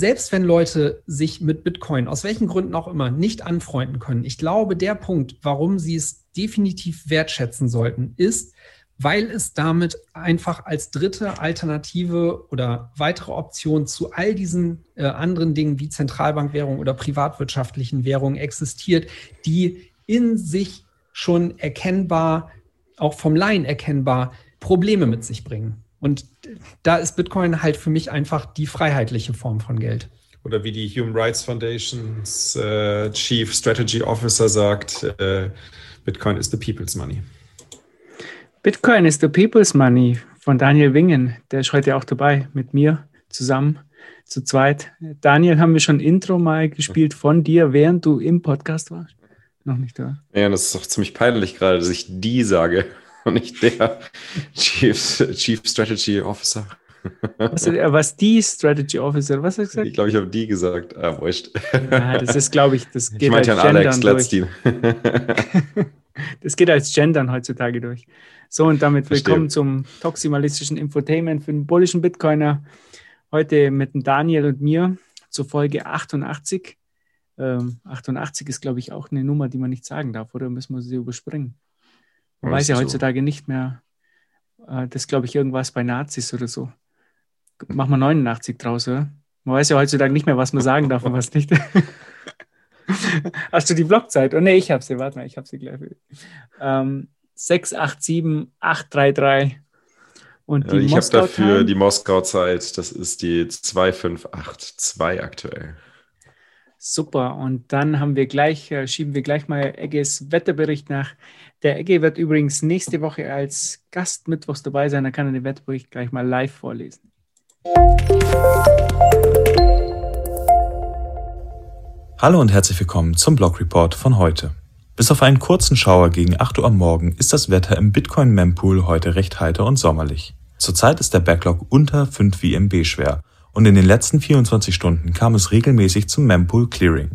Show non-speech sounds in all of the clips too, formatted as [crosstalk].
selbst wenn Leute sich mit Bitcoin aus welchen Gründen auch immer nicht anfreunden können, ich glaube, der Punkt, warum sie es definitiv wertschätzen sollten, ist, weil es damit einfach als dritte Alternative oder weitere Option zu all diesen äh, anderen Dingen wie Zentralbankwährung oder privatwirtschaftlichen Währungen existiert, die in sich schon erkennbar, auch vom Laien erkennbar, Probleme mit sich bringen. Und da ist Bitcoin halt für mich einfach die freiheitliche Form von Geld. Oder wie die Human Rights Foundations äh, Chief Strategy Officer sagt, äh, Bitcoin is the people's money. Bitcoin is the people's money von Daniel Wingen. Der ist heute auch dabei mit mir zusammen zu zweit. Daniel, haben wir schon Intro mal gespielt von dir, während du im Podcast warst? Noch nicht da. Ja, das ist doch ziemlich peinlich gerade, dass ich die sage [laughs] und nicht der Chief, Chief Strategy Officer. Was, was die Strategy Officer, was hast du gesagt? Ich glaube, ich habe die gesagt. Ah, wurscht. Ja, das ist, glaube ich, das geht ich meinte als an Alex Gendern Letztin. [laughs] Das geht als Gendern heutzutage durch. So, und damit Verstehe. willkommen zum toximalistischen Infotainment für den bullischen Bitcoiner. Heute mit dem Daniel und mir zur Folge 88. Ähm, 88 ist, glaube ich, auch eine Nummer, die man nicht sagen darf, oder müssen wir sie überspringen? Man weiß ja heutzutage nicht mehr, äh, das glaube ich, irgendwas bei Nazis oder so. Machen wir 89 draus, oder? Man weiß ja heutzutage nicht mehr, was man sagen darf und was nicht. [laughs] Hast du die Blockzeit? Oh nee, ich habe sie. Warte mal, ich habe sie gleich. Ähm, 687 833 und die Ja, ich habe dafür die Moskau-Zeit. Das ist die 2582 aktuell. Super. Und dann haben wir gleich, äh, schieben wir gleich mal Egges Wetterbericht nach. Der Egge wird übrigens nächste Woche als Gast mittwochs dabei sein. Da kann er den Wetterbericht gleich mal live vorlesen. Hallo und herzlich willkommen zum Blog Report von heute. Bis auf einen kurzen Schauer gegen 8 Uhr am Morgen ist das Wetter im Bitcoin Mempool heute recht heiter und sommerlich. Zurzeit ist der Backlog unter 5 VMB schwer und in den letzten 24 Stunden kam es regelmäßig zum Mempool Clearing.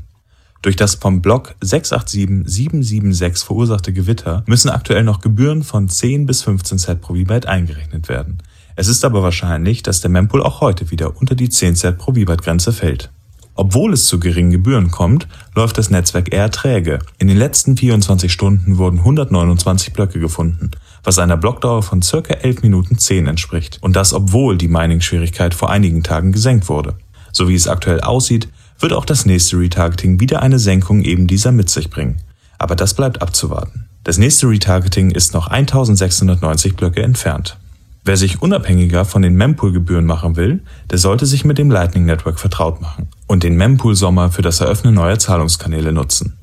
Durch das vom Block 687776 verursachte Gewitter müssen aktuell noch Gebühren von 10 bis 15 Cent pro V-Byte eingerechnet werden. Es ist aber wahrscheinlich, dass der Mempool auch heute wieder unter die 10 Cent pro V-Byte Grenze fällt. Obwohl es zu geringen Gebühren kommt, läuft das Netzwerk eher träge. In den letzten 24 Stunden wurden 129 Blöcke gefunden, was einer Blockdauer von circa 11 Minuten 10 entspricht. Und das obwohl die Mining-Schwierigkeit vor einigen Tagen gesenkt wurde. So wie es aktuell aussieht, wird auch das nächste Retargeting wieder eine Senkung eben dieser mit sich bringen. Aber das bleibt abzuwarten. Das nächste Retargeting ist noch 1690 Blöcke entfernt. Wer sich unabhängiger von den Mempool-Gebühren machen will, der sollte sich mit dem Lightning Network vertraut machen und den Mempool-Sommer für das Eröffnen neuer Zahlungskanäle nutzen.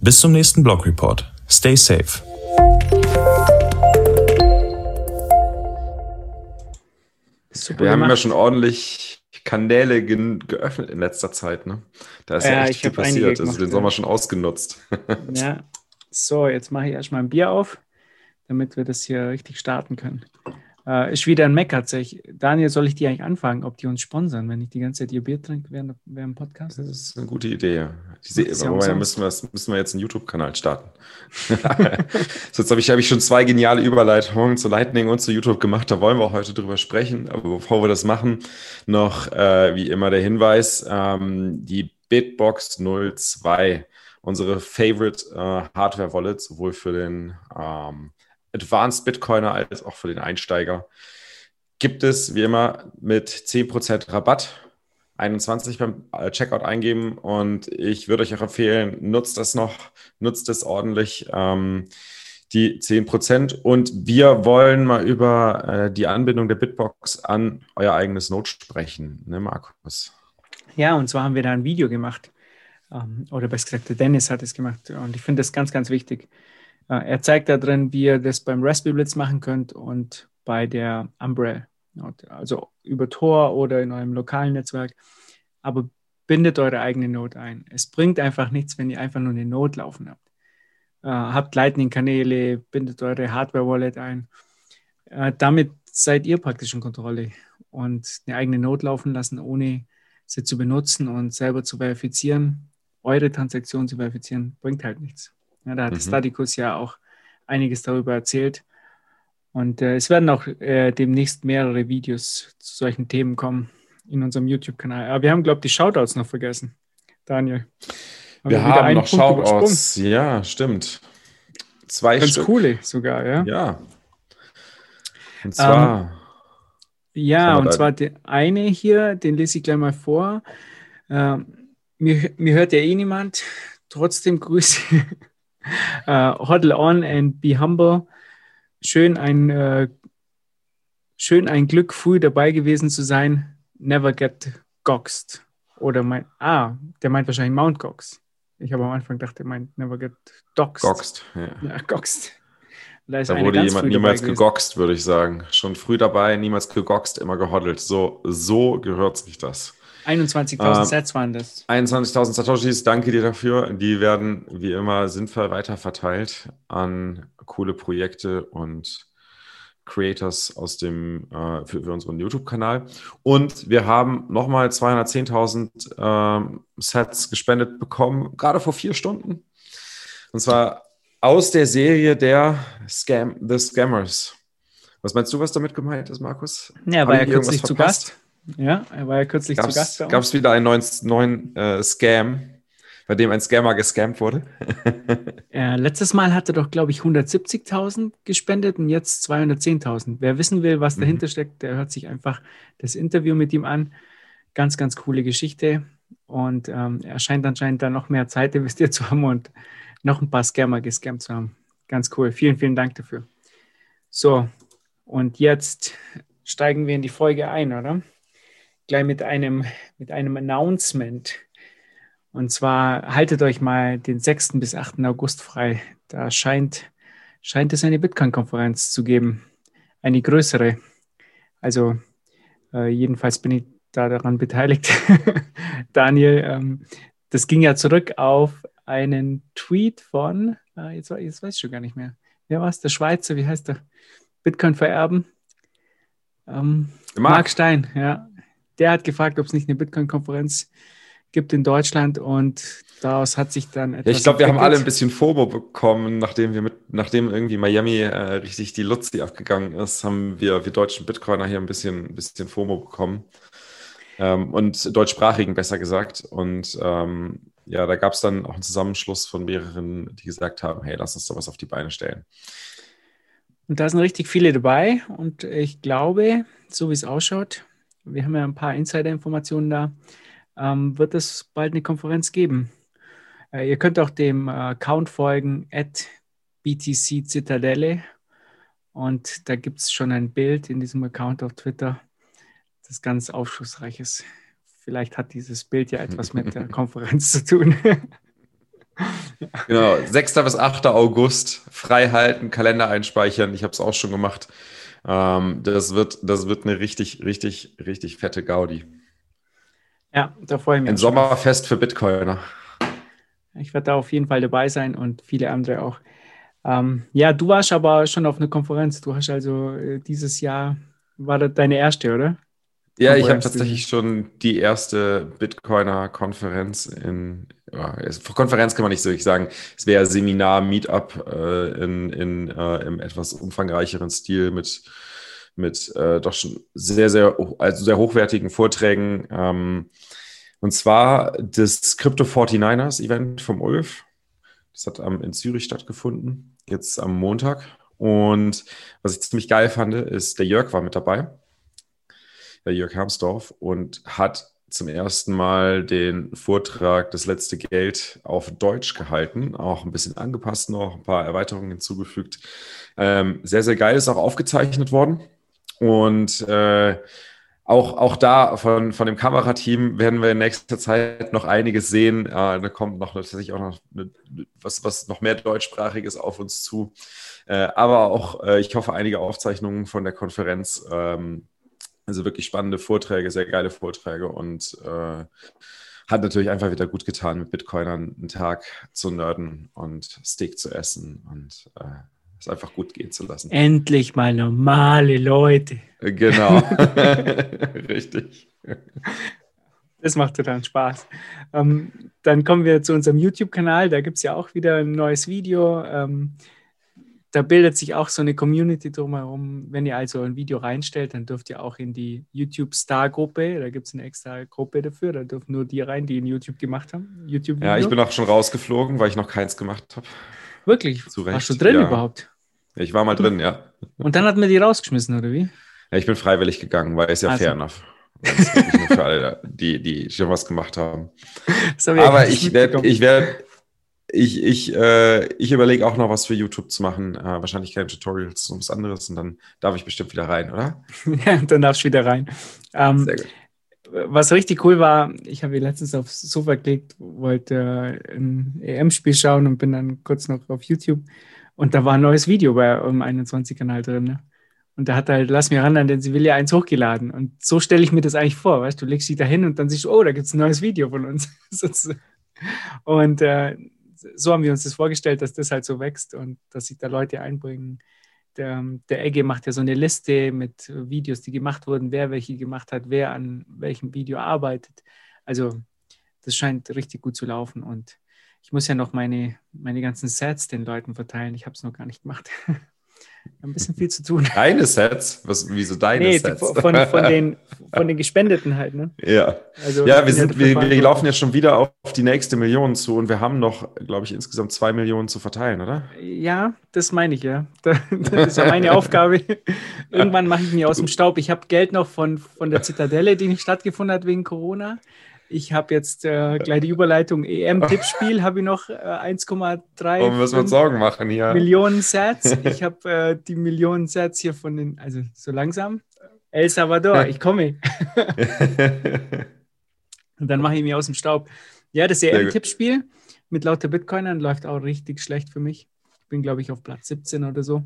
Bis zum nächsten Blog Report. Stay safe. Super Wir haben ja gemacht. schon ordentlich Kanäle ge geöffnet in letzter Zeit. Ne? Da ist ja, Ja, echt viel passiert. Also gemacht, den. Sommer schon ausgenutzt. [laughs] Ja, so, jetzt mache ich erstmal ein Bier auf, damit wir das hier richtig starten können. Äh, ist wieder ein Mecker tatsächlich. Daniel, soll ich die eigentlich anfangen, ob die uns sponsern, wenn ich die ganze Zeit ihr Bier trinke während, während dem Podcast? Das ist eine gute Idee. Die ja aber da müssen wir, müssen wir jetzt einen YouTube-Kanal starten. [laughs] so, jetzt habe ich, hab ich schon zwei geniale Überleitungen zu Lightning und zu YouTube gemacht. Da wollen wir auch heute drüber sprechen. Aber bevor wir das machen, noch äh, wie immer der Hinweis: ähm, die Bitbox 02, unsere Favorite äh, Hardware-Wallet, sowohl für den ähm, Advanced Bitcoiner als auch für den Einsteiger, gibt es wie immer mit 10% Rabatt. 21 beim äh, Checkout eingeben und ich würde euch auch empfehlen, nutzt das noch, nutzt es ordentlich, ähm, die 10%. Und wir wollen mal über äh, die Anbindung der Bitbox an euer eigenes Node sprechen, ne, Markus? Ja, und zwar haben wir da ein Video gemacht. Ähm, oder besser gesagt, der Dennis hat es gemacht. Und ich finde das ganz, ganz wichtig. Äh, er zeigt da drin, wie ihr das beim Raspberry Blitz machen könnt und bei der Umbrella. Also über Tor oder in eurem lokalen Netzwerk. Aber bindet eure eigene Node ein. Es bringt einfach nichts, wenn ihr einfach nur eine Node laufen habt. Äh, habt Lightning-Kanäle, bindet eure Hardware-Wallet ein. Äh, damit seid ihr praktisch in Kontrolle und eine eigene Node laufen lassen, ohne sie zu benutzen und selber zu verifizieren, eure Transaktion zu verifizieren, bringt halt nichts. Ja, da hat Mhm. Statikus ja auch einiges darüber erzählt. Und äh, es werden auch äh, demnächst mehrere Videos zu solchen Themen kommen. in unserem YouTube-Kanal. Aber wir haben, glaube ich, die Shoutouts noch vergessen. Daniel. Haben wir, wir haben noch Punkt Shoutouts. Ja, stimmt. Zwei Ganz Stück. coole sogar, ja. Ja. Und zwar. Ähm, ja, und zwar der eine hier, den lese ich gleich mal vor. Ähm, mir, mir hört ja eh niemand. Trotzdem Grüße. [laughs] uh, hodl on and be humble. Schön ein, uh, schön ein Glück, früh dabei gewesen zu sein. Never get goxed. Oder mein, ah, der meint wahrscheinlich Mount Gox. Ich habe am Anfang gedacht, er meint Never get doxed. Goxed, ja. ja goxed. Da, da wurde jemand niemals gegoxt, würde ich sagen. Schon früh dabei, niemals gegoxt, immer gehoddelt. So, so gehört sich das. 21.000 äh, Sets waren das. 21.000 Satoshis, danke dir dafür. Die werden wie immer sinnvoll weiterverteilt an coole Projekte und Creators aus dem, äh, für, für, unseren YouTube-Kanal. Und wir haben nochmal 210.000 äh, Sets gespendet bekommen, gerade vor vier Stunden. Und zwar aus der Serie der Scam, The Scammers. Was meinst du, was damit gemeint ist, Markus? Ja, war ja kürzlich zu Gast. Ja, er war ja kürzlich gab's, zu Gast. Gab es wieder einen neuen, neuen äh, Scam, bei dem ein Scammer gescammt wurde? [laughs] ja, letztes Mal hat er doch, glaube ich, 170.000 gespendet und jetzt 210.000. Wer wissen will, was mhm. dahinter steckt, der hört sich einfach das Interview mit ihm an. Ganz, ganz coole Geschichte. Und ähm, er scheint anscheinend da noch mehr Zeit investiert [laughs] zu haben und noch ein paar Scammer gescammt zu haben. Ganz cool. Vielen, vielen Dank dafür. So, und jetzt steigen wir in die Folge ein, oder? Gleich mit einem, mit einem Announcement. Und zwar haltet euch mal den 6. bis 8. August frei. Da scheint, scheint es eine Bitcoin-Konferenz zu geben. Eine größere. Also äh, jedenfalls bin ich da daran beteiligt. [laughs] Daniel, ähm, das ging ja zurück auf einen Tweet von, äh, jetzt, jetzt weiß ich schon gar nicht mehr. Wer war es? Der Schweizer, wie heißt der? Bitcoin vererben. Ähm, Mark. Mark Stein, ja. Der hat gefragt, ob es nicht eine Bitcoin-Konferenz gibt in Deutschland und daraus hat sich dann etwas. Ja, ich glaube, wir haben alle ein bisschen FOMO bekommen, nachdem wir mit, nachdem irgendwie Miami äh, richtig die Luzi abgegangen ist, haben wir, wir deutschen Bitcoiner hier ein bisschen, ein bisschen FOMO bekommen. Ähm, und deutschsprachigen besser gesagt. Und ähm, ja, da gab es dann auch einen Zusammenschluss von mehreren, die gesagt haben, hey, lass uns da was auf die Beine stellen. Und da sind richtig viele dabei und ich glaube, so wie es ausschaut, wir haben ja ein paar Insider-Informationen da, ähm, wird es bald eine Konferenz geben. Äh, ihr könnt auch dem äh, Account folgen, at BTC Zitadelle. Und da gibt es schon ein Bild in diesem Account auf Twitter, das ganz aufschlussreich ist. Vielleicht hat dieses Bild ja etwas mit der [laughs] Konferenz zu tun. genau, 6. bis 8. August, frei halten, Kalender einspeichern. Ich habe es auch schon gemacht. Ähm, das, wird, das wird eine richtig, richtig, richtig fette Gaudi. Ja, da freue ich mich. Ein Sommerfest für Bitcoiner. Ich werde da auf jeden Fall dabei sein und viele andere auch. Ähm, ja, du warst aber schon auf einer Konferenz. Du hast also äh, dieses Jahr, war das deine erste, oder? Ja, ich habe tatsächlich schon die erste Bitcoiner-Konferenz in, ja, Konferenz kann man nicht so richtig sagen, es wäre Seminar, Meetup äh, in, in äh, im etwas umfangreicheren Stil mit, mit äh, doch schon sehr, sehr, also sehr hochwertigen Vorträgen. Ähm, und zwar das Crypto 49ers Event vom Ulf. Das hat ähm, in Zürich stattgefunden, jetzt am Montag. Und was ich ziemlich geil fand, ist, der Jörg war mit dabei der Jörg Hermsdorf, und hat zum ersten Mal den Vortrag Das letzte Geld auf Deutsch gehalten, auch ein bisschen angepasst, noch ein paar Erweiterungen hinzugefügt. Ähm, sehr, sehr geil, ist auch aufgezeichnet worden. Und äh, auch, auch da von, von dem Kamerateam werden wir in nächster Zeit noch einiges sehen. Äh, da kommt noch tatsächlich auch noch eine, was, was noch mehr deutschsprachiges auf uns zu. Äh, aber auch, äh, ich hoffe, einige Aufzeichnungen von der Konferenz. Ähm, also wirklich spannende Vorträge, sehr geile Vorträge und äh, hat natürlich einfach wieder gut getan, mit Bitcoinern einen Tag zu nerden und Steak zu essen und äh, es einfach gut gehen zu lassen. Endlich mal normale Leute. Genau, [laughs] [laughs] richtig. Das macht total Spaß. Ähm, dann kommen wir zu unserem YouTube-Kanal. Da gibt es ja auch wieder ein neues Video. Ähm, da bildet sich auch so eine Community drumherum. Wenn ihr also ein Video reinstellt, dann dürft ihr auch in die YouTube-Star-Gruppe, da gibt es eine extra Gruppe dafür, da dürfen nur die rein, die in YouTube gemacht haben. YouTube ja, ich bin auch schon rausgeflogen, weil ich noch keins gemacht habe. Wirklich? Zu Recht, Warst du drin ja. überhaupt? Ich war mal drin, ja. Und dann hat man die rausgeschmissen, oder wie? ja ich bin freiwillig gegangen, weil es ja Also. fair enough. Für alle, die, die schon was gemacht haben. [laughs] Hab Aber ich ich werde, ich, ich, äh, ich überlege auch noch was für YouTube zu machen. Äh, wahrscheinlich keine Tutorials, so was anderes. Und dann darf ich bestimmt wieder rein, oder? [laughs] ja, dann darfst du wieder rein. Ähm, Sehr gut. was richtig cool war, ich habe hier letztens aufs Sofa gelegt, wollte äh, ein EM-Spiel schauen und bin dann kurz noch auf YouTube und da war ein neues Video bei eurem 21-Kanal drin. Ne? Und da hat er halt Lass mir ran an den Sevilla eins hochgeladen. Und so stelle ich mir das eigentlich vor, weißt du, legst dich da hin und dann siehst du, oh, da gibt es ein neues Video von uns. [laughs] und äh, so haben wir uns das vorgestellt, dass das halt so wächst und dass sich da Leute einbringen. Der, der Egge macht ja so eine Liste mit Videos, die gemacht wurden, wer welche gemacht hat, wer an welchem Video arbeitet. Also das scheint richtig gut zu laufen und ich muss ja noch meine, meine ganzen Sets den Leuten verteilen. Ich habe es noch gar nicht gemacht. [laughs] Ein bisschen viel zu tun. [laughs] Deine Sets? Was, wieso deine Nee, Sets? von, von, den, [laughs] von den Gespendeten halt. Ne? ja. Also, Ja, wir, sind, wir, wir laufen jetzt schon wieder auf die nächste Million zu und wir haben noch, glaube ich, insgesamt zwei Millionen zu verteilen, oder? Ja, das meine ich, ja. Da- [laughs] Das ist ja meine Aufgabe. Irgendwann mache ich mich aus dem Staub. Ich habe Geld noch von, von der Zitadelle, die nicht stattgefunden hat wegen Corona. Ich habe jetzt äh, gleich die Überleitung EM-Tippspiel, [laughs] habe ich noch äh, 1,3 Warum müssen Sorgen machen hier? Millionen Sets. [laughs] Ich habe äh, die Millionen Sets hier von den, also so langsam. El Salvador, ich komme. [laughs] Und dann mache ich mich aus dem Staub. Ja, das. EM-Tippspiel mit lauter Bitcoinern läuft auch richtig schlecht für mich. Ich bin, glaube ich, auf Platz 17 oder so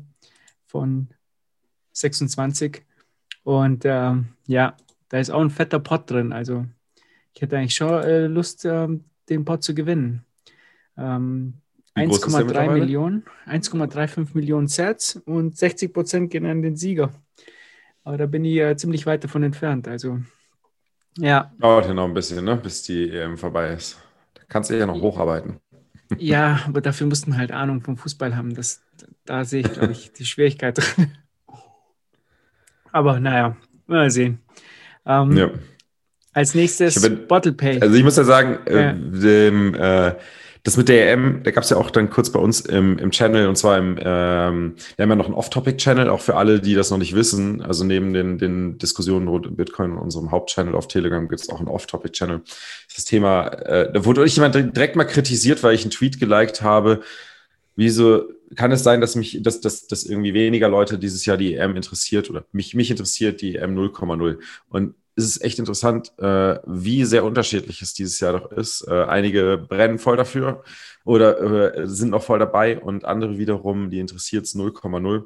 von 26. Und ähm, ja, da ist auch ein fetter Pot drin. Also ich hätte eigentlich schon äh, Lust, ähm, den Pot zu gewinnen. Ähm, Wie groß ist der 1,3 mittlerweile? Millionen, 1,35 Millionen Sets und 60 Prozent gehen an den Sieger. Aber da bin ich äh, ziemlich weit davon entfernt. Also ja, Dauert ja noch ein bisschen, ne? bis die EM vorbei ist. Da kannst du ja noch hocharbeiten. [laughs] Ja, aber dafür mussten halt Ahnung vom Fußball haben. Das, da sehe ich, glaube ich, die Schwierigkeit drin. [laughs] Aber naja, mal sehen. Ähm, Ja. Als nächstes bin- Bottle Pay. Also ich muss ja sagen, Ja. äh, dem, äh, das mit der EM, da gab es ja auch dann kurz bei uns im, im Channel und zwar im, ähm, wir haben ja noch einen Off-Topic-Channel, auch für alle, die das noch nicht wissen. Also neben den, den Diskussionen rund um Bitcoin und unserem Hauptchannel auf Telegram gibt es auch einen Off-Topic-Channel. Das Thema, äh, da wurde euch jemand direkt mal kritisiert, weil ich einen Tweet geliked habe. Wieso kann es sein, dass mich, dass, dass, dass irgendwie weniger Leute dieses Jahr die EM interessiert oder mich, mich interessiert die EM 0,0? Und es ist echt interessant, äh, wie sehr unterschiedlich es dieses Jahr doch ist. Äh, einige brennen voll dafür oder äh, sind noch voll dabei und andere wiederum, die interessiert es 0,0.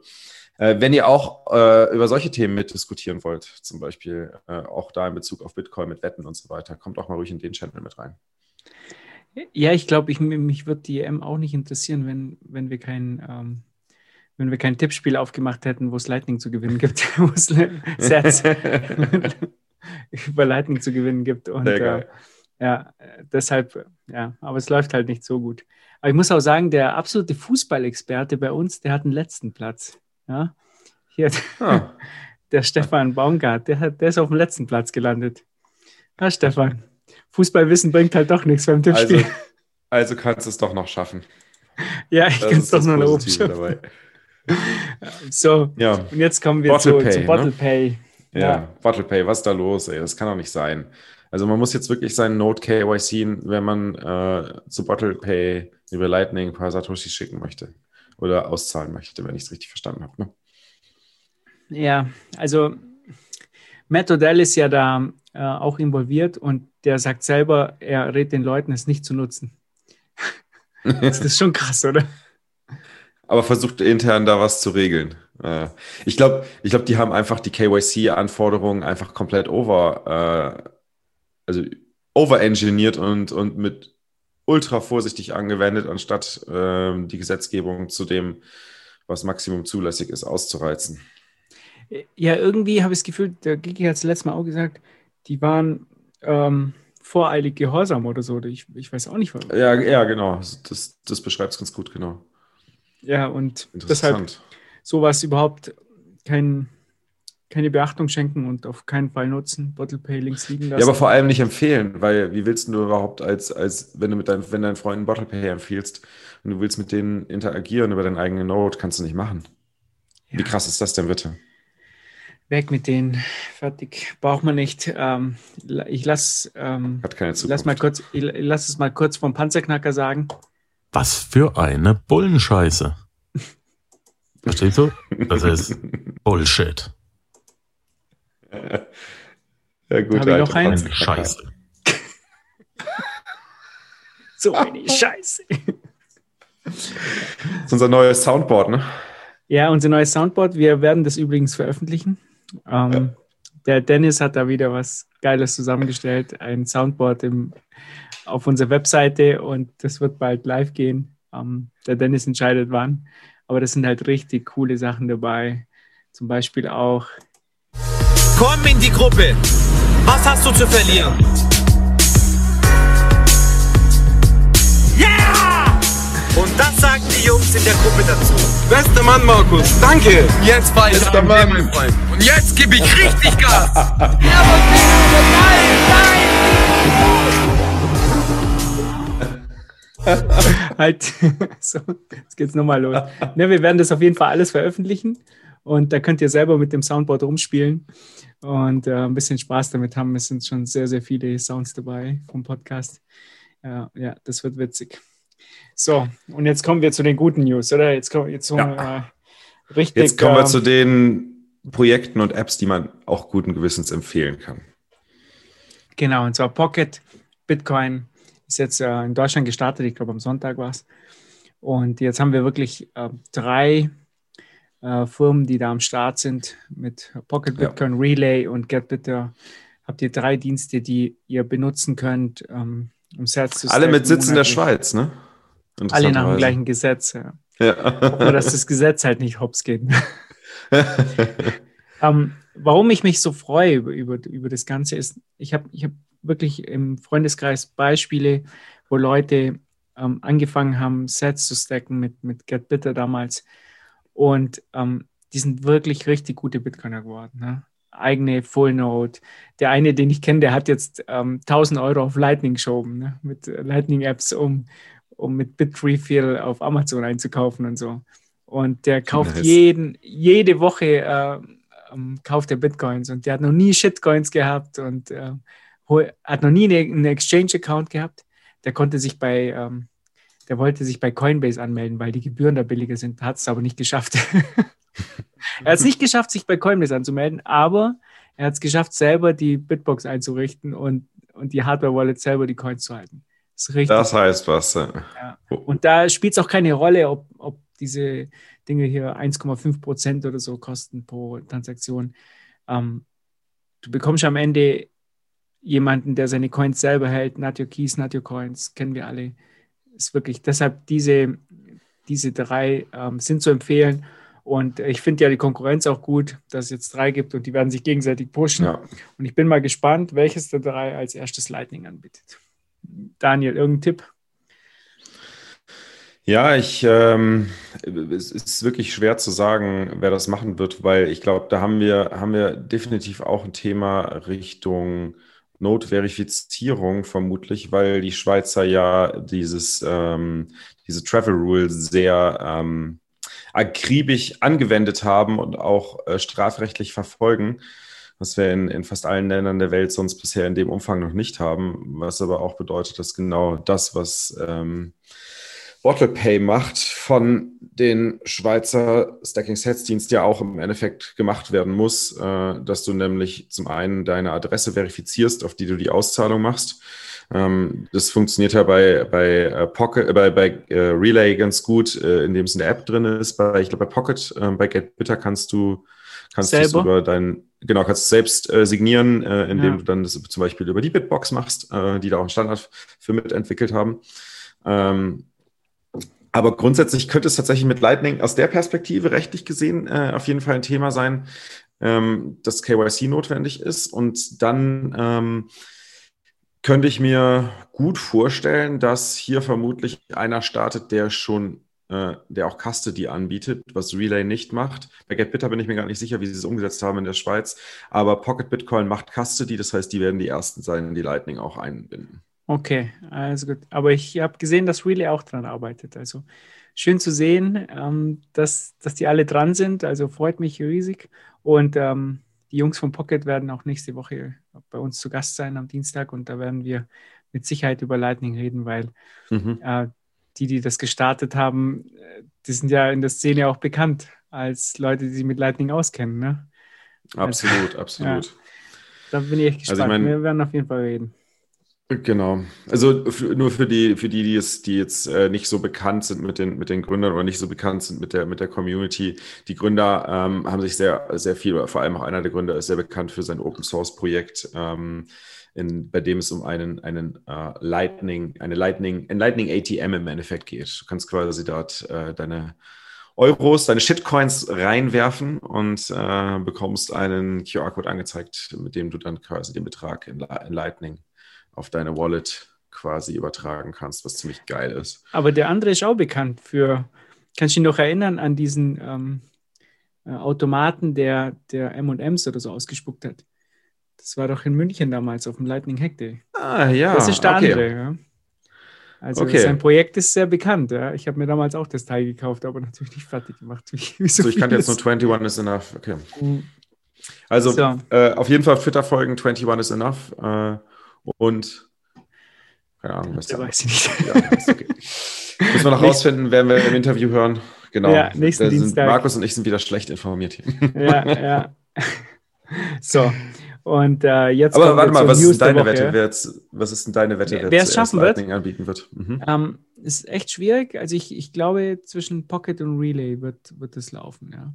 Äh, wenn ihr auch äh, über solche Themen mitdiskutieren wollt, zum Beispiel äh, auch da in Bezug auf Bitcoin mit Wetten und so weiter, kommt auch mal ruhig in den Channel mit rein. Ja, ich glaube, ich, mich wird die EM auch nicht interessieren, wenn, wenn wir kein, ähm, wenn wir kein Tippspiel aufgemacht hätten, wo es Lightning zu gewinnen gibt, [laughs] es [laughs] über Lightning zu gewinnen gibt. Und äh, ja, deshalb, ja, aber es läuft halt nicht so gut. Aber ich muss auch sagen, der absolute Fußballexperte bei uns, der hat den letzten Platz. Ja, hier Ah, [laughs] der Stefan Baumgart, der, hat, der ist auf dem letzten Platz gelandet. Ja, Stefan, Fußballwissen bringt halt doch nichts beim Tippspiel. also, also kannst du es doch noch schaffen. [laughs] ja, ich kann es doch nur nach oben schaffen. dabei. So, Ja, und jetzt kommen wir Bottle zu, Pay, zu ne? Bottle Pay. Ja. Bottle Pay, was ist da los, ey? Das kann doch nicht sein. Also man muss jetzt wirklich seinen Node KYC, wenn man äh, zu Bottle Pay über Lightning ein paar Satoshi schicken möchte oder auszahlen möchte, wenn ich es richtig verstanden habe. Ne? Ja, also Matt Odell ist ja da äh, auch involviert und der sagt selber, er rät den Leuten, es nicht zu nutzen. [laughs] Das ist schon krass, oder? Aber versucht intern da was zu regeln. Äh, ich glaube, ich glaub, die haben einfach die KYC-Anforderungen einfach komplett over, äh, also overengineert und, und mit ultra vorsichtig angewendet, anstatt ähm, die Gesetzgebung zu dem, was Maximum zulässig ist, auszureizen. Ja, irgendwie habe ich das Gefühl, der Gigi hat es letztes Mal auch gesagt, die waren ähm, voreilig gehorsam oder so. Ich, ich weiß auch nicht, warum. Ja, ja, genau. Das, das beschreibt es ganz gut, genau. Ja, und deshalb sowas überhaupt kein, keine Beachtung schenken und auf keinen Fall nutzen, Bottle Pay links liegen lassen. Ja, aber vor allem nicht empfehlen, weil wie willst du überhaupt als, als wenn du mit deinen, wenn deinen Freunden Bottle Pay empfiehlst und du willst mit denen interagieren über deinen eigenen Node, kannst du nicht machen. Ja. Wie krass ist das denn bitte? Weg mit denen, fertig, braucht man nicht. Ähm, ich lasse ähm, Hat keine lass mal kurz, ich, ich lass es mal kurz vom Panzerknacker sagen. Was für eine Bullenscheiße. Verstehst du? Das ist Bullshit. Ja, gut. Habe ich noch eins? Scheiße. so eine Scheiße. Das ist unser neues Soundboard, ne? Ja, unser neues Soundboard. Wir werden das übrigens veröffentlichen. Ähm, ja. Der Dennis hat da wieder was Geiles zusammengestellt. Ein Soundboard im, auf unserer Webseite und das wird bald live gehen. Ähm, der Dennis entscheidet wann. Aber das sind halt richtig coole Sachen dabei. Zum Beispiel auch. Komm in die Gruppe. Was hast du zu verlieren? Yeah! Und das sagen die Jungs in der Gruppe dazu. Bester Mann, Markus. Danke. Jetzt ich Bester Mann. mein Freund. Und jetzt gebe ich richtig Gas. [laughs] ja, nein, nein. [laughs] halt, [laughs] so, jetzt geht's nochmal los. Ne, wir werden das auf jeden Fall alles veröffentlichen und da könnt ihr selber mit dem Soundboard rumspielen und äh, ein bisschen Spaß damit haben. Es sind schon sehr, sehr viele Sounds dabei vom Podcast. Ja, ja, das wird witzig. So, und jetzt kommen wir zu den guten News, oder? Jetzt kommen, jetzt ja. äh, richtig. Jetzt kommen wir äh, zu den Projekten und Apps, die man auch guten Gewissens empfehlen kann. Genau, und zwar Pocket, Bitcoin, ist jetzt äh, in Deutschland gestartet, ich glaube am Sonntag war es. Und jetzt haben wir wirklich äh, drei äh, Firmen, die da am Start sind mit Pocket Bitcoin, ja. Relay und GetBitter. Habt ihr drei Dienste, die ihr benutzen könnt, ähm, um Sets zu Alle mit Sitz in der Schweiz, ne? Alle nach dem gleichen Gesetz, ja. ja. Nur, dass das Gesetz halt nicht hops geht. [laughs] ähm, warum ich mich so freue über, über, über das Ganze ist, ich habe ich hab wirklich im Freundeskreis Beispiele, wo Leute ähm, angefangen haben, Sets zu stacken mit, mit GetBitter damals. Und ähm, die sind wirklich richtig gute Bitcoiner geworden. Ne? Eigene Full Node. Der eine, den ich kenne, der hat jetzt ähm, 1000 Euro auf Lightning geschoben, ne? mit Lightning Apps, um, um mit Bitrefill auf Amazon einzukaufen und so. Und der kauft nice. jeden, jede Woche äh, ähm, kauft er Bitcoins und der hat noch nie Shitcoins gehabt und äh, hat noch nie einen Exchange-Account gehabt. Der konnte sich bei, ähm, der wollte sich bei Coinbase anmelden, weil die Gebühren da billiger sind, hat es aber nicht geschafft. [laughs] er hat es nicht geschafft, sich bei Coinbase anzumelden, aber er hat es geschafft, selber die Bitbox einzurichten und, und die Hardware-Wallet selber die Coins zu halten. Das, das heißt was. Ja. Und da spielt es auch keine Rolle, ob, ob diese Dinge hier 1,5 Prozent oder so kosten pro Transaktion. Ähm, du bekommst am Ende jemanden, der seine Coins selber hält. Not your keys, not your coins, kennen wir alle. Ist wirklich, deshalb diese, diese drei ähm, sind zu empfehlen. Und ich finde ja die Konkurrenz auch gut, dass es jetzt drei gibt und die werden sich gegenseitig pushen. Ja. Und ich bin mal gespannt, welches der drei als erstes Lightning anbietet. Daniel, irgendein Tipp? Ja, ich, ähm, es ist wirklich schwer zu sagen, wer das machen wird, weil ich glaube, da haben wir, haben wir definitiv auch ein Thema Richtung Notverifizierung vermutlich, weil die Schweizer ja dieses, ähm, diese Travel Rule sehr ähm, akribisch angewendet haben und auch äh, strafrechtlich verfolgen, was wir in, in fast allen Ländern der Welt sonst bisher in dem Umfang noch nicht haben, was aber auch bedeutet, dass genau das, was ähm, BottlePay macht, von den Schweizer Stacking Sets Dienst ja auch im Endeffekt gemacht werden muss, äh, dass du nämlich zum einen deine Adresse verifizierst, auf die du die Auszahlung machst. Ähm, das funktioniert ja bei, bei, äh, Pocket, äh, bei, bei äh, Relay ganz gut, äh, indem es in der App drin ist. Bei, ich glaube, bei Pocket, äh, bei GetBitter kannst du kannst du über dein, genau, kannst du selbst äh, signieren, äh, indem ja. du dann das zum Beispiel über die Bitbox machst, äh, die da auch einen Standard für mitentwickelt haben. Ähm, aber grundsätzlich könnte es tatsächlich mit Lightning aus der Perspektive rechtlich gesehen äh, auf jeden Fall ein Thema sein, ähm, dass KYC notwendig ist. Und dann ähm, könnte ich mir gut vorstellen, dass hier vermutlich einer startet, der schon äh, der auch Custody anbietet, was Relay nicht macht. Bei GetBitter bin ich mir gar nicht sicher, wie sie es umgesetzt haben in der Schweiz. Aber Pocket Bitcoin macht Custody, das heißt, die werden die ersten sein, die Lightning auch einbinden. Okay, also gut. Aber ich habe gesehen, dass Relay auch dran arbeitet. Also schön zu sehen, ähm, dass, dass die alle dran sind. Also freut mich riesig. Und ähm, die Jungs von Pocket werden auch nächste Woche bei uns zu Gast sein am Dienstag und da werden wir mit Sicherheit über Lightning reden, weil mhm. äh, die, die das gestartet haben, äh, die sind ja in der Szene auch bekannt als Leute, die sich mit Lightning auskennen. Ne? Absolut, also, absolut. [laughs] Ja, da bin ich echt gespannt. Also ich mein, wir werden auf jeden Fall reden. Genau. Also nur für die, für die, die, es, die jetzt äh, nicht so bekannt sind mit den, mit den Gründern oder nicht so bekannt sind mit der, mit der Community. Die Gründer ähm, haben sich sehr, sehr viel, vor allem auch einer der Gründer ist sehr bekannt für sein Open Source Projekt, ähm, in, bei dem es um einen, einen uh, Lightning, eine Lightning, ein Lightning ATM im Endeffekt geht. Du kannst quasi dort äh, deine Euros, deine Shitcoins reinwerfen und äh, bekommst einen QR-Code angezeigt, mit dem du dann quasi den Betrag in, in Lightning auf deine Wallet quasi übertragen kannst, was ziemlich geil ist. Aber der andere ist auch bekannt für, kannst du dich noch erinnern an diesen ähm, äh, Automaten, der, der M&M's oder so ausgespuckt hat? Das war doch in München damals auf dem Lightning Hack Day. Ah, ja. Das ist der okay. andere, ja. Also okay. sein Projekt ist sehr bekannt. Ja. Ich habe mir damals auch das Teil gekauft, aber natürlich nicht fertig gemacht. Wie, so, so ich kann jetzt nur 21 is enough. Okay. Mhm. Also so. äh, auf jeden Fall Twitter folgen, 21 is enough. Äh, und keine Ahnung, was da weiß ich nicht. Ja, okay. [laughs] Müssen wir noch rausfinden, werden wir im Interview hören. Genau. Ja, nächsten Dienstag. Markus und ich sind wieder schlecht informiert hier. Ja, ja. [laughs] So. Und äh, jetzt. Aber warte mal, was ist, deine Wette, wer jetzt, was ist denn deine Wette, wer, wer es schaffen wird? anbieten wird? Mhm. Ähm, ist echt schwierig. Also ich, ich glaube, zwischen Pocket und Relay wird, wird es laufen, ja.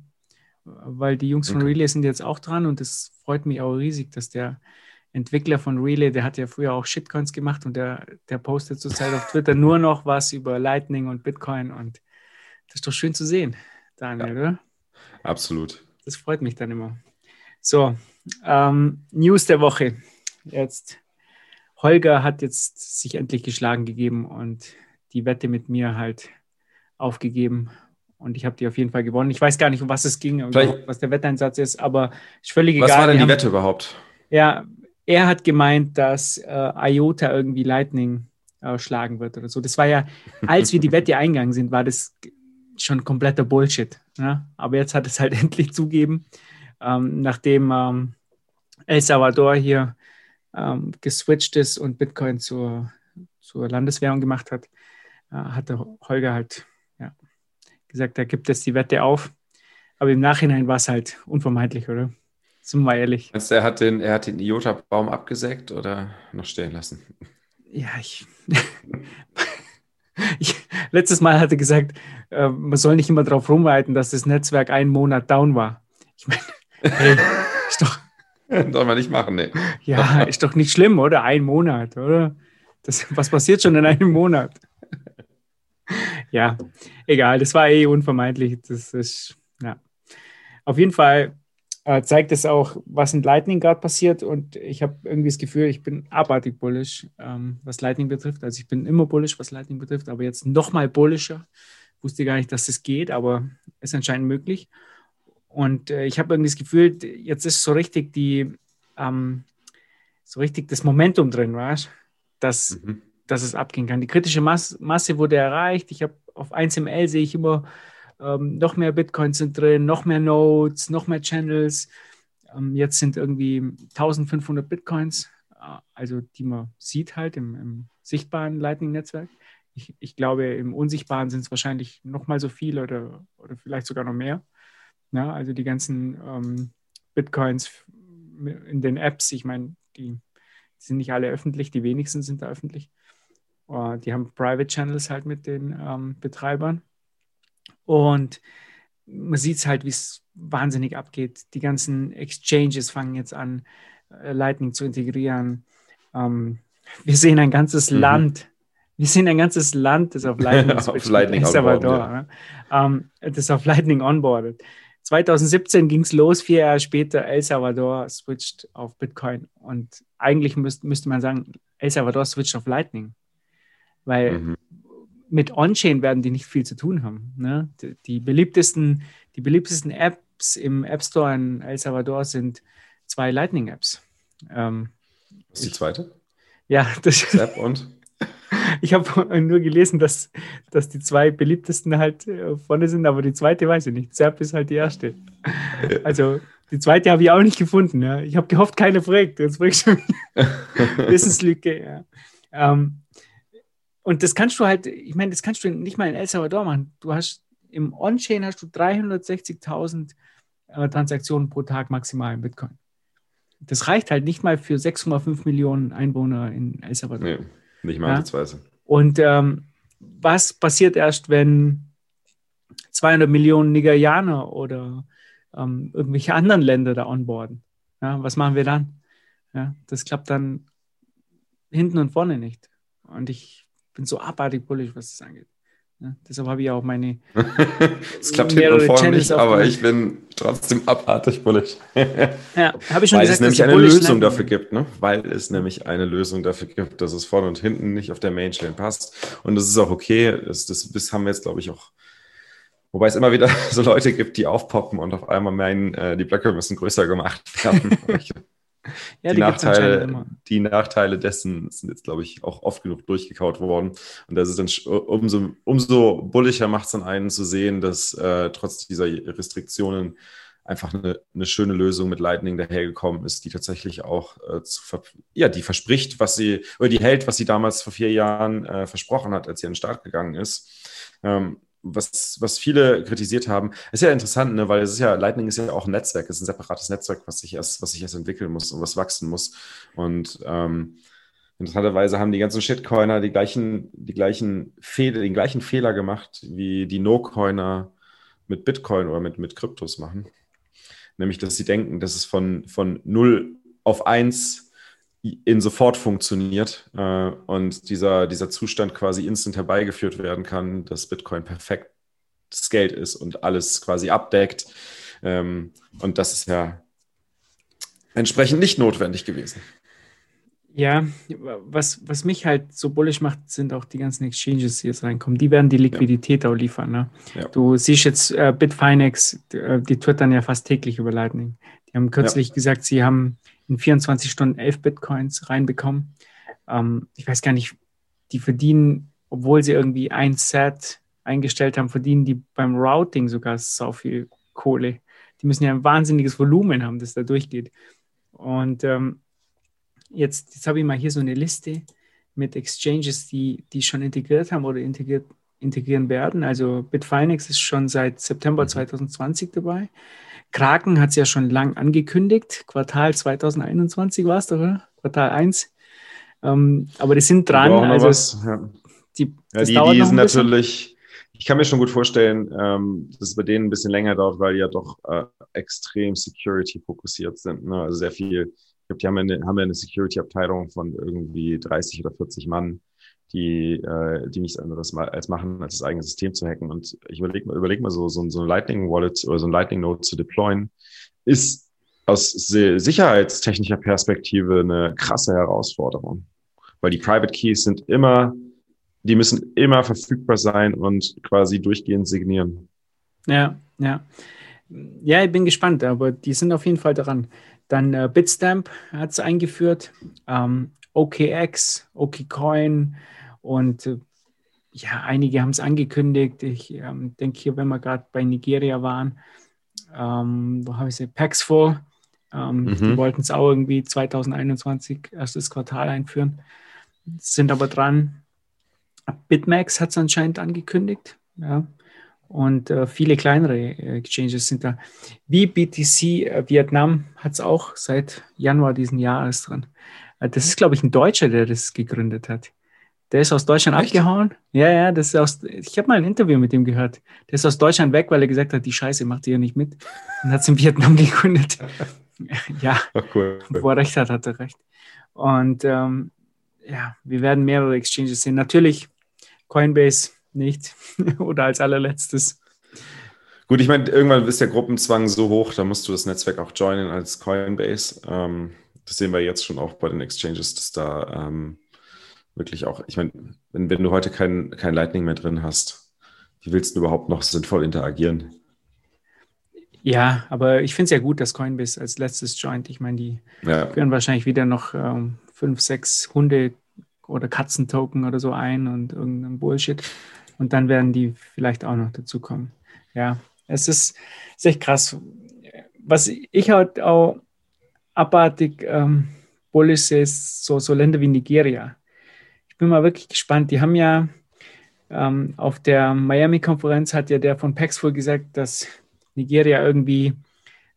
Weil die Jungs von okay. Relay sind jetzt auch dran und es freut mich auch riesig, dass der Entwickler von Relay, der hat ja früher auch Shitcoins gemacht und der, der postet zurzeit auf Twitter nur noch was über Lightning und Bitcoin und das ist doch schön zu sehen, Daniel, ja, oder? Absolut. Das freut mich dann immer. So, ähm, News der Woche. Jetzt, Holger hat jetzt sich endlich geschlagen gegeben und die Wette mit mir halt aufgegeben. Und ich habe die auf jeden Fall gewonnen. Ich weiß gar nicht, um was es ging, was der Wetteinsatz ist, aber ist völlig was egal. Was war denn die Wette überhaupt? Ja, er hat gemeint, dass äh, IOTA irgendwie Lightning äh, schlagen wird oder so. Das war ja, als wir die Wette [laughs] eingegangen sind, war das schon kompletter Bullshit. Ne? Aber jetzt hat es halt [laughs] endlich zugeben, ähm, nachdem ähm, El Salvador hier ähm, geswitcht ist und Bitcoin zur, zur Landeswährung gemacht hat, äh, hat der Holger halt ja, gesagt, er gibt jetzt die Wette auf. Aber im Nachhinein war es halt unvermeidlich, oder? Ehrlich. Meinst du, er hat den, er hat den IOTA-Baum abgesägt oder noch stehen lassen? Ja, ich, [laughs] ich. letztes Mal hatte gesagt, äh, man soll nicht immer darauf rumreiten, dass das Netzwerk einen Monat down war. Ich meine, [laughs] hey, ist doch. Soll man nicht machen, ne? Ja, ist doch nicht schlimm, oder? Ein Monat, oder? Das, was passiert schon in einem Monat? Ja, egal, das war eh unvermeidlich. Das ist, ja. Auf jeden Fall äh, zeigt es auch, was in Lightning gerade passiert. Und ich habe irgendwie das Gefühl, ich bin abartig bullish, ähm, was Lightning betrifft. Also ich bin immer bullish, was Lightning betrifft, aber jetzt nochmal bullischer. Wusste gar nicht, dass das geht, aber ist anscheinend möglich. Und äh, ich habe irgendwie das Gefühl, jetzt ist so richtig die, ähm, so richtig das Momentum drin, weißt dass, mhm. dass es abgehen kann. Die kritische Masse, Masse wurde erreicht. Ich habe auf 1ML sehe ich immer ähm, noch mehr Bitcoins sind drin, noch mehr Nodes, noch mehr Channels. Ähm, jetzt sind irgendwie 1500 Bitcoins, äh, also die man sieht halt im, im sichtbaren Lightning-Netzwerk. Ich, ich, glaube, im Unsichtbaren sind es wahrscheinlich noch mal so viele oder, oder vielleicht sogar noch mehr. Ja, also die ganzen ähm, Bitcoins in den Apps, ich meine, die, die, sind nicht alle öffentlich, die wenigsten sind da öffentlich. Uh, die haben Private Channels halt mit den ähm, Betreibern. Und man sieht es halt, wie es wahnsinnig abgeht. Die ganzen Exchanges fangen jetzt an, äh, Lightning zu integrieren. Ähm, wir sehen ein ganzes mhm. Land. Wir sehen ein ganzes Land, das auf [laughs] Lightning, auf Lightning Salvador, ja. ähm, das auf Lightning onboardet. 2017 ging es los, vier Jahre später, El Salvador switcht auf Bitcoin. Und eigentlich müsst, müsste man sagen, El Salvador switcht auf Lightning. Weil mhm mit On-Chain werden die nicht viel zu tun haben. Ne? Die, die, beliebtesten, die beliebtesten Apps im App Store in El Salvador sind zwei Lightning-Apps. Ähm, Was ist die zweite? Ja, [laughs] das App und? [laughs] Ich habe nur gelesen, dass, dass die zwei beliebtesten halt äh, vorne sind, aber die zweite weiß ich nicht. Zap ist halt die erste. [laughs] Also die zweite habe ich auch nicht gefunden. Ja. Ich habe gehofft, keine fragt. Jetzt ich schon. Wissenslücke. Ja. Ähm, und das kannst du halt, ich meine, das kannst du nicht mal in El Salvador machen. Du hast im On-Chain hast du 360.000 äh, Transaktionen pro Tag maximal in Bitcoin. Das reicht halt nicht mal für 6,5 Millionen Einwohner in El Salvador. Nee, nicht mal ansatzweise. Ja? Und ähm, was passiert erst, wenn 200 Millionen Nigerianer oder ähm, irgendwelche anderen Länder da onboarden? Ja, was machen wir dann? Ja, das klappt dann hinten und vorne nicht. Und ich bin so abartig bullisch, was das angeht. Ja, deshalb habe ich auch meine. [laughs] Es klappt hinten und vorne nicht, aber ich bin trotzdem abartig bullisch. ja, habe ich schon Weil gesagt, es nämlich eine Lösung dafür gibt, ne? Weil es nämlich eine Lösung dafür gibt, dass es vorne und hinten nicht auf der Mainchain passt. Und das ist auch okay. Das, das, das haben wir jetzt, glaube ich, auch. Wobei es immer wieder [laughs] so Leute gibt, die aufpoppen und auf einmal meinen, äh, die Blöcke müssen größer gemacht werden. [laughs] [laughs] ja, die, die Nachteile, die Nachteile dessen sind jetzt, glaube ich, auch oft genug durchgekaut worden. Und das ist dann umso, umso bulliger macht es dann einen zu sehen, dass äh, trotz dieser Restriktionen einfach eine, eine, schöne Lösung mit Lightning dahergekommen ist, die tatsächlich auch äh, zu ja, die verspricht, was sie, oder die hält, was sie damals vor vier Jahren äh, versprochen hat, als sie an den Start gegangen ist. Ähm, was, was viele kritisiert haben, ist ja interessant, ne? weil es ist ja, Lightning ist ja auch ein Netzwerk, es ist ein separates Netzwerk, was sich erst, was sich erst entwickeln muss und was wachsen muss. Und ähm, interessanterweise haben die ganzen Shitcoiner die gleichen, die gleichen Fehler, den gleichen Fehler gemacht, wie die No-Coiner mit Bitcoin oder mit, mit Kryptos machen. Nämlich, dass sie denken, dass es von, von 0 auf 1 in sofort funktioniert äh, und dieser, dieser Zustand quasi instant herbeigeführt werden kann, dass Bitcoin perfekt Geld ist und alles quasi abdeckt. Ähm, und das ist ja entsprechend nicht notwendig gewesen. Ja, was, was mich halt so bullisch macht, sind auch die ganzen Exchanges, die jetzt reinkommen. Die werden die Liquidität ja. auch liefern. Ne? Ja. Du siehst jetzt äh, Bitfinex, die, äh, die twittern ja fast täglich über Lightning. Die haben kürzlich ja. gesagt, sie haben in 24 Stunden 11 Bitcoins reinbekommen. Ähm, ich weiß gar nicht, die verdienen, obwohl sie irgendwie ein Set eingestellt haben, verdienen die beim Routing sogar so viel Kohle. Die müssen ja ein wahnsinniges Volumen haben, das da durchgeht. Und ähm, jetzt, jetzt habe ich mal hier so eine Liste mit Exchanges, die, die schon integriert haben oder integriert, integrieren werden. Also Bitfinex ist schon seit September 2020 mhm. dabei. Kraken hat es ja schon lang angekündigt. Quartal 2021 war es doch, oder? Quartal 1. Ähm, aber die sind dran. Also was, ja. die, ja, die, die sind natürlich, ich kann mir schon gut vorstellen, ähm, dass es bei denen ein bisschen länger dauert, weil die ja doch äh, extrem security fokussiert sind. Ne? Also sehr viel, glaube, die haben ja eine, haben eine Security-Abteilung von irgendwie 30 oder 40 Mann die, äh, die nichts anderes mal als machen, als das eigene System zu hacken. Und ich überlege mal, überleg mal so, so, so ein Lightning Wallet oder so ein Lightning Node zu deployen, ist aus sicherheitstechnischer Perspektive eine krasse Herausforderung. Weil die Private Keys sind immer, die müssen immer verfügbar sein und quasi durchgehend signieren. Ja, ja. Ja, ich bin gespannt, aber die sind auf jeden Fall dran. Dann äh, Bitstamp hat es eingeführt, ähm, OKX, OKCoin, und äh, ja, einige haben es angekündigt. Ich ähm, denke hier, wenn wir gerade bei Nigeria waren, ähm, wo habe ich sie? Paxful. Ähm, mhm. Die wollten es auch irgendwie 2021 erstes Quartal einführen, sind aber dran. Bitmax hat es anscheinend angekündigt. Ja. Und äh, viele kleinere äh, Exchanges sind da. Wie BTC äh, Vietnam hat es auch seit Januar diesen Jahres dran. Äh, das ist, glaube ich, ein Deutscher, der das gegründet hat. Der ist aus Deutschland Echt? abgehauen. Ja, ja, das ist aus, ich habe mal ein Interview mit ihm gehört. Der ist aus Deutschland weg, weil er gesagt hat, die Scheiße macht ihr nicht mit. Und hat es in Vietnam [laughs] gegründet. [laughs] ja, Ach, cool. wo er recht hat, hat er recht. Und ähm, ja, wir werden mehrere Exchanges sehen. Natürlich Coinbase nicht [laughs] oder als allerletztes. Gut, ich meine, irgendwann ist der Gruppenzwang so hoch, da musst du das Netzwerk auch joinen als Coinbase. Ähm, das sehen wir jetzt schon auch bei den Exchanges, dass da ähm, wirklich auch, ich meine, wenn, wenn du heute kein, kein Lightning mehr drin hast, wie willst du überhaupt noch sinnvoll interagieren? Ja, aber ich finde es ja gut, dass Coinbase als letztes Joint, ich meine, die ja. führen wahrscheinlich wieder noch ähm, fünf, sechs Hunde oder Katzentoken oder so ein und irgendein Bullshit. Und dann werden die vielleicht auch noch dazukommen. Ja, es ist, ist echt krass. Was ich halt auch abartig ähm, bullish sehe, ist so, so Länder wie Nigeria. Ich bin mal wirklich gespannt. Die haben ja ähm, auf der Miami-Konferenz hat ja der von Paxful gesagt, dass Nigeria irgendwie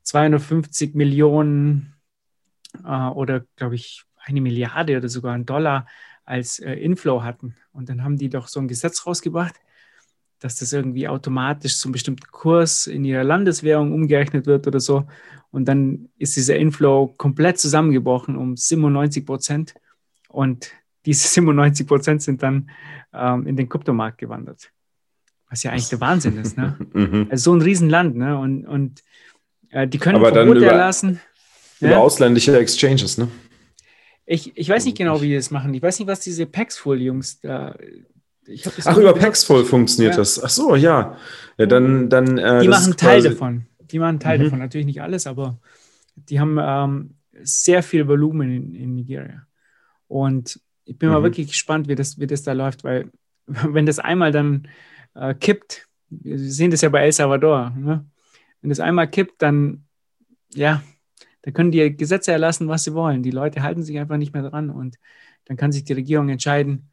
250 Millionen äh, oder glaube ich eine Milliarde oder sogar einen Dollar als äh, Inflow hatten. Und dann haben die doch so ein Gesetz rausgebracht, dass das irgendwie automatisch zum bestimmten Kurs in ihrer Landeswährung umgerechnet wird oder so. Und dann ist dieser Inflow komplett zusammengebrochen um 97 Prozent. Und diese 97 Prozent sind dann ähm, in den Kryptomarkt gewandert. Was ja eigentlich der Wahnsinn ist. Ne? [laughs] Mhm. Also so ein Riesenland. Ne? Und, und äh, die können Aber Verbote erlassen. Über ja? ausländische Exchanges, ne? Ich, ich weiß nicht genau, wie die das machen. Ich weiß nicht, was diese Paxful-Jungs da. Ach, über Paxful funktioniert ja. das. Ach so, ja. Ja, dann. dann äh, die machen Teil davon. Die machen Teil mhm. davon. Natürlich nicht alles, aber die haben ähm, sehr viel Volumen in, in, Nigeria. Und ich bin mhm. mal wirklich gespannt, wie das, wie das da läuft, weil [laughs] wenn das einmal dann äh, kippt, wir sehen das ja bei El Salvador, ne? wenn das einmal kippt, dann ja, da können die Gesetze erlassen, was sie wollen. Die Leute halten sich einfach nicht mehr dran und dann kann sich die Regierung entscheiden,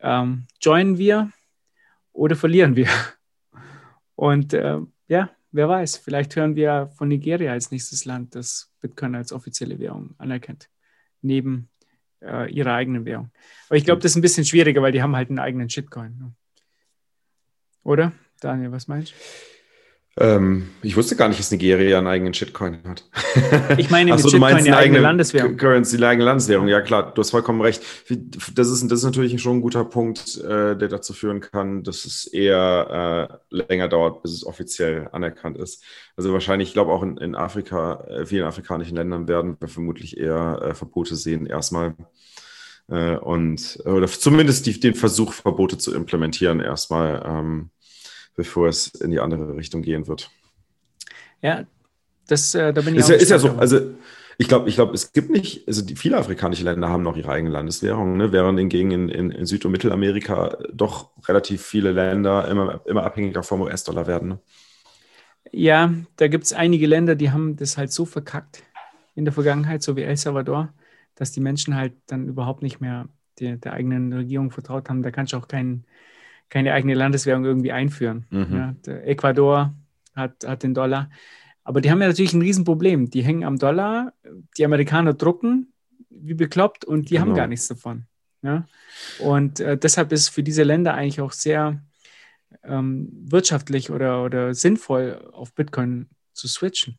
ähm, joinen wir oder verlieren wir. Und äh, ja, wer weiß, vielleicht hören wir von Nigeria als nächstes Land, das Bitcoin als offizielle Währung anerkennt, neben äh, ihrer eigenen Währung. Aber ich glaube, das ist ein bisschen schwieriger, weil die haben halt einen eigenen Shitcoin. Ne? Oder? Daniel, was meinst du? Ähm, ich wusste gar nicht, dass Nigeria einen eigenen Shitcoin hat. [laughs] Ich meine, mit so, du meinst eine eigene Landeswährung. Currency, eine eigene Landeswährung, ja klar, du hast vollkommen recht. Das ist, das ist natürlich schon ein guter Punkt, äh, der dazu führen kann, dass es eher äh, länger dauert, bis es offiziell anerkannt ist. Also wahrscheinlich, ich glaube auch in, in Afrika, äh, vielen afrikanischen Ländern werden wir vermutlich eher äh, Verbote sehen, erstmal. Äh, und, oder zumindest die, den Versuch, Verbote zu implementieren, erstmal. Ähm, bevor es in die andere Richtung gehen wird. Ja, das, äh, da bin ich ist, ja, ist ja so. Also ich glaube, ich glaube, es gibt nicht, also die, viele afrikanische Länder haben noch ihre eigene Landeswährung, ne? während hingegen in, in, in Süd- und Mittelamerika doch relativ viele Länder immer, immer abhängiger vom US-Dollar werden. Ne? Ja, da gibt es einige Länder, die haben das halt so verkackt in der Vergangenheit, so wie El Salvador, dass die Menschen halt dann überhaupt nicht mehr die, der eigenen Regierung vertraut haben. Da kannst du auch keinen keine eigene Landeswährung irgendwie einführen. Mhm. Ja, Ecuador hat, hat den Dollar. Aber die haben ja natürlich ein Riesenproblem. Die hängen am Dollar, die Amerikaner drucken wie bekloppt und die genau. haben gar nichts davon. Ja? Und äh, deshalb ist für diese Länder eigentlich auch sehr ähm, wirtschaftlich oder, oder sinnvoll, auf Bitcoin zu switchen.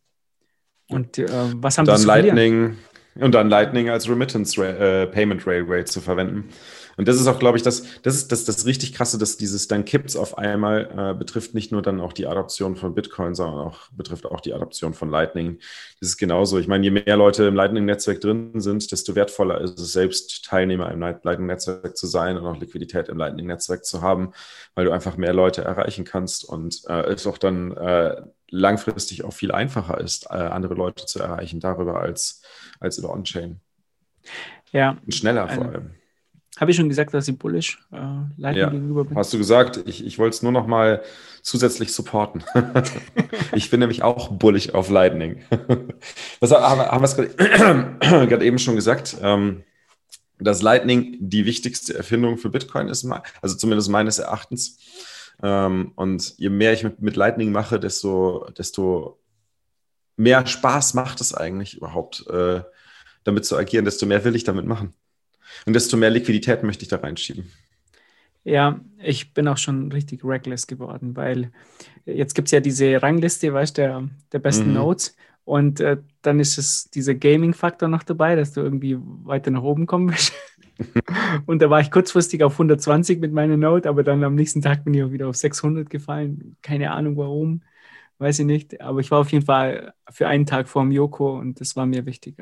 Und äh, was haben dann die Lightning Und dann Lightning als Remittance äh, Payment Railway zu verwenden. Und das ist auch, glaube ich, das, das ist das, das richtig krasse, dass dieses dann kippt's auf einmal äh, betrifft nicht nur dann auch die Adoption von Bitcoin, sondern auch betrifft auch die Adoption von Lightning. Das ist genauso. Ich meine, je mehr Leute im Lightning-Netzwerk drin sind, desto wertvoller ist es selbst, Teilnehmer im Lightning-Netzwerk zu sein und auch Liquidität im Lightning-Netzwerk zu haben, weil du einfach mehr Leute erreichen kannst und äh, es auch dann äh, langfristig auch viel einfacher ist, äh, andere Leute zu erreichen darüber als, als über On-Chain. Ja. Und schneller vor allem. Habe ich schon gesagt, dass ich bullish äh, Lightning ja, gegenüber bin? Hast du gesagt? Ich, ich wollte es nur noch mal zusätzlich supporten. [laughs] ich bin nämlich auch bullish auf Lightning. [laughs] Was haben, haben wir es [clears throat] gerade eben schon gesagt? Ähm, dass Lightning die wichtigste Erfindung für Bitcoin ist, also zumindest meines Erachtens. Ähm, und je mehr ich mit, mit Lightning mache, desto, desto mehr Spaß macht es eigentlich überhaupt, äh, damit zu agieren, desto mehr will ich damit machen. Und desto mehr Liquidität möchte ich da reinschieben. Ja, ich bin auch schon richtig reckless geworden, weil jetzt gibt es ja diese Rangliste, weißt du, der, der besten mhm. Notes. Und äh, dann ist es dieser Gaming-Faktor noch dabei, dass du irgendwie weiter nach oben kommen willst. [laughs] und da war ich kurzfristig auf 120 mit meiner Note, aber dann am nächsten Tag bin ich auch wieder auf 600 gefallen. Keine Ahnung warum, weiß ich nicht. Aber ich war auf jeden Fall für einen Tag vor dem Joko und das war mir wichtig.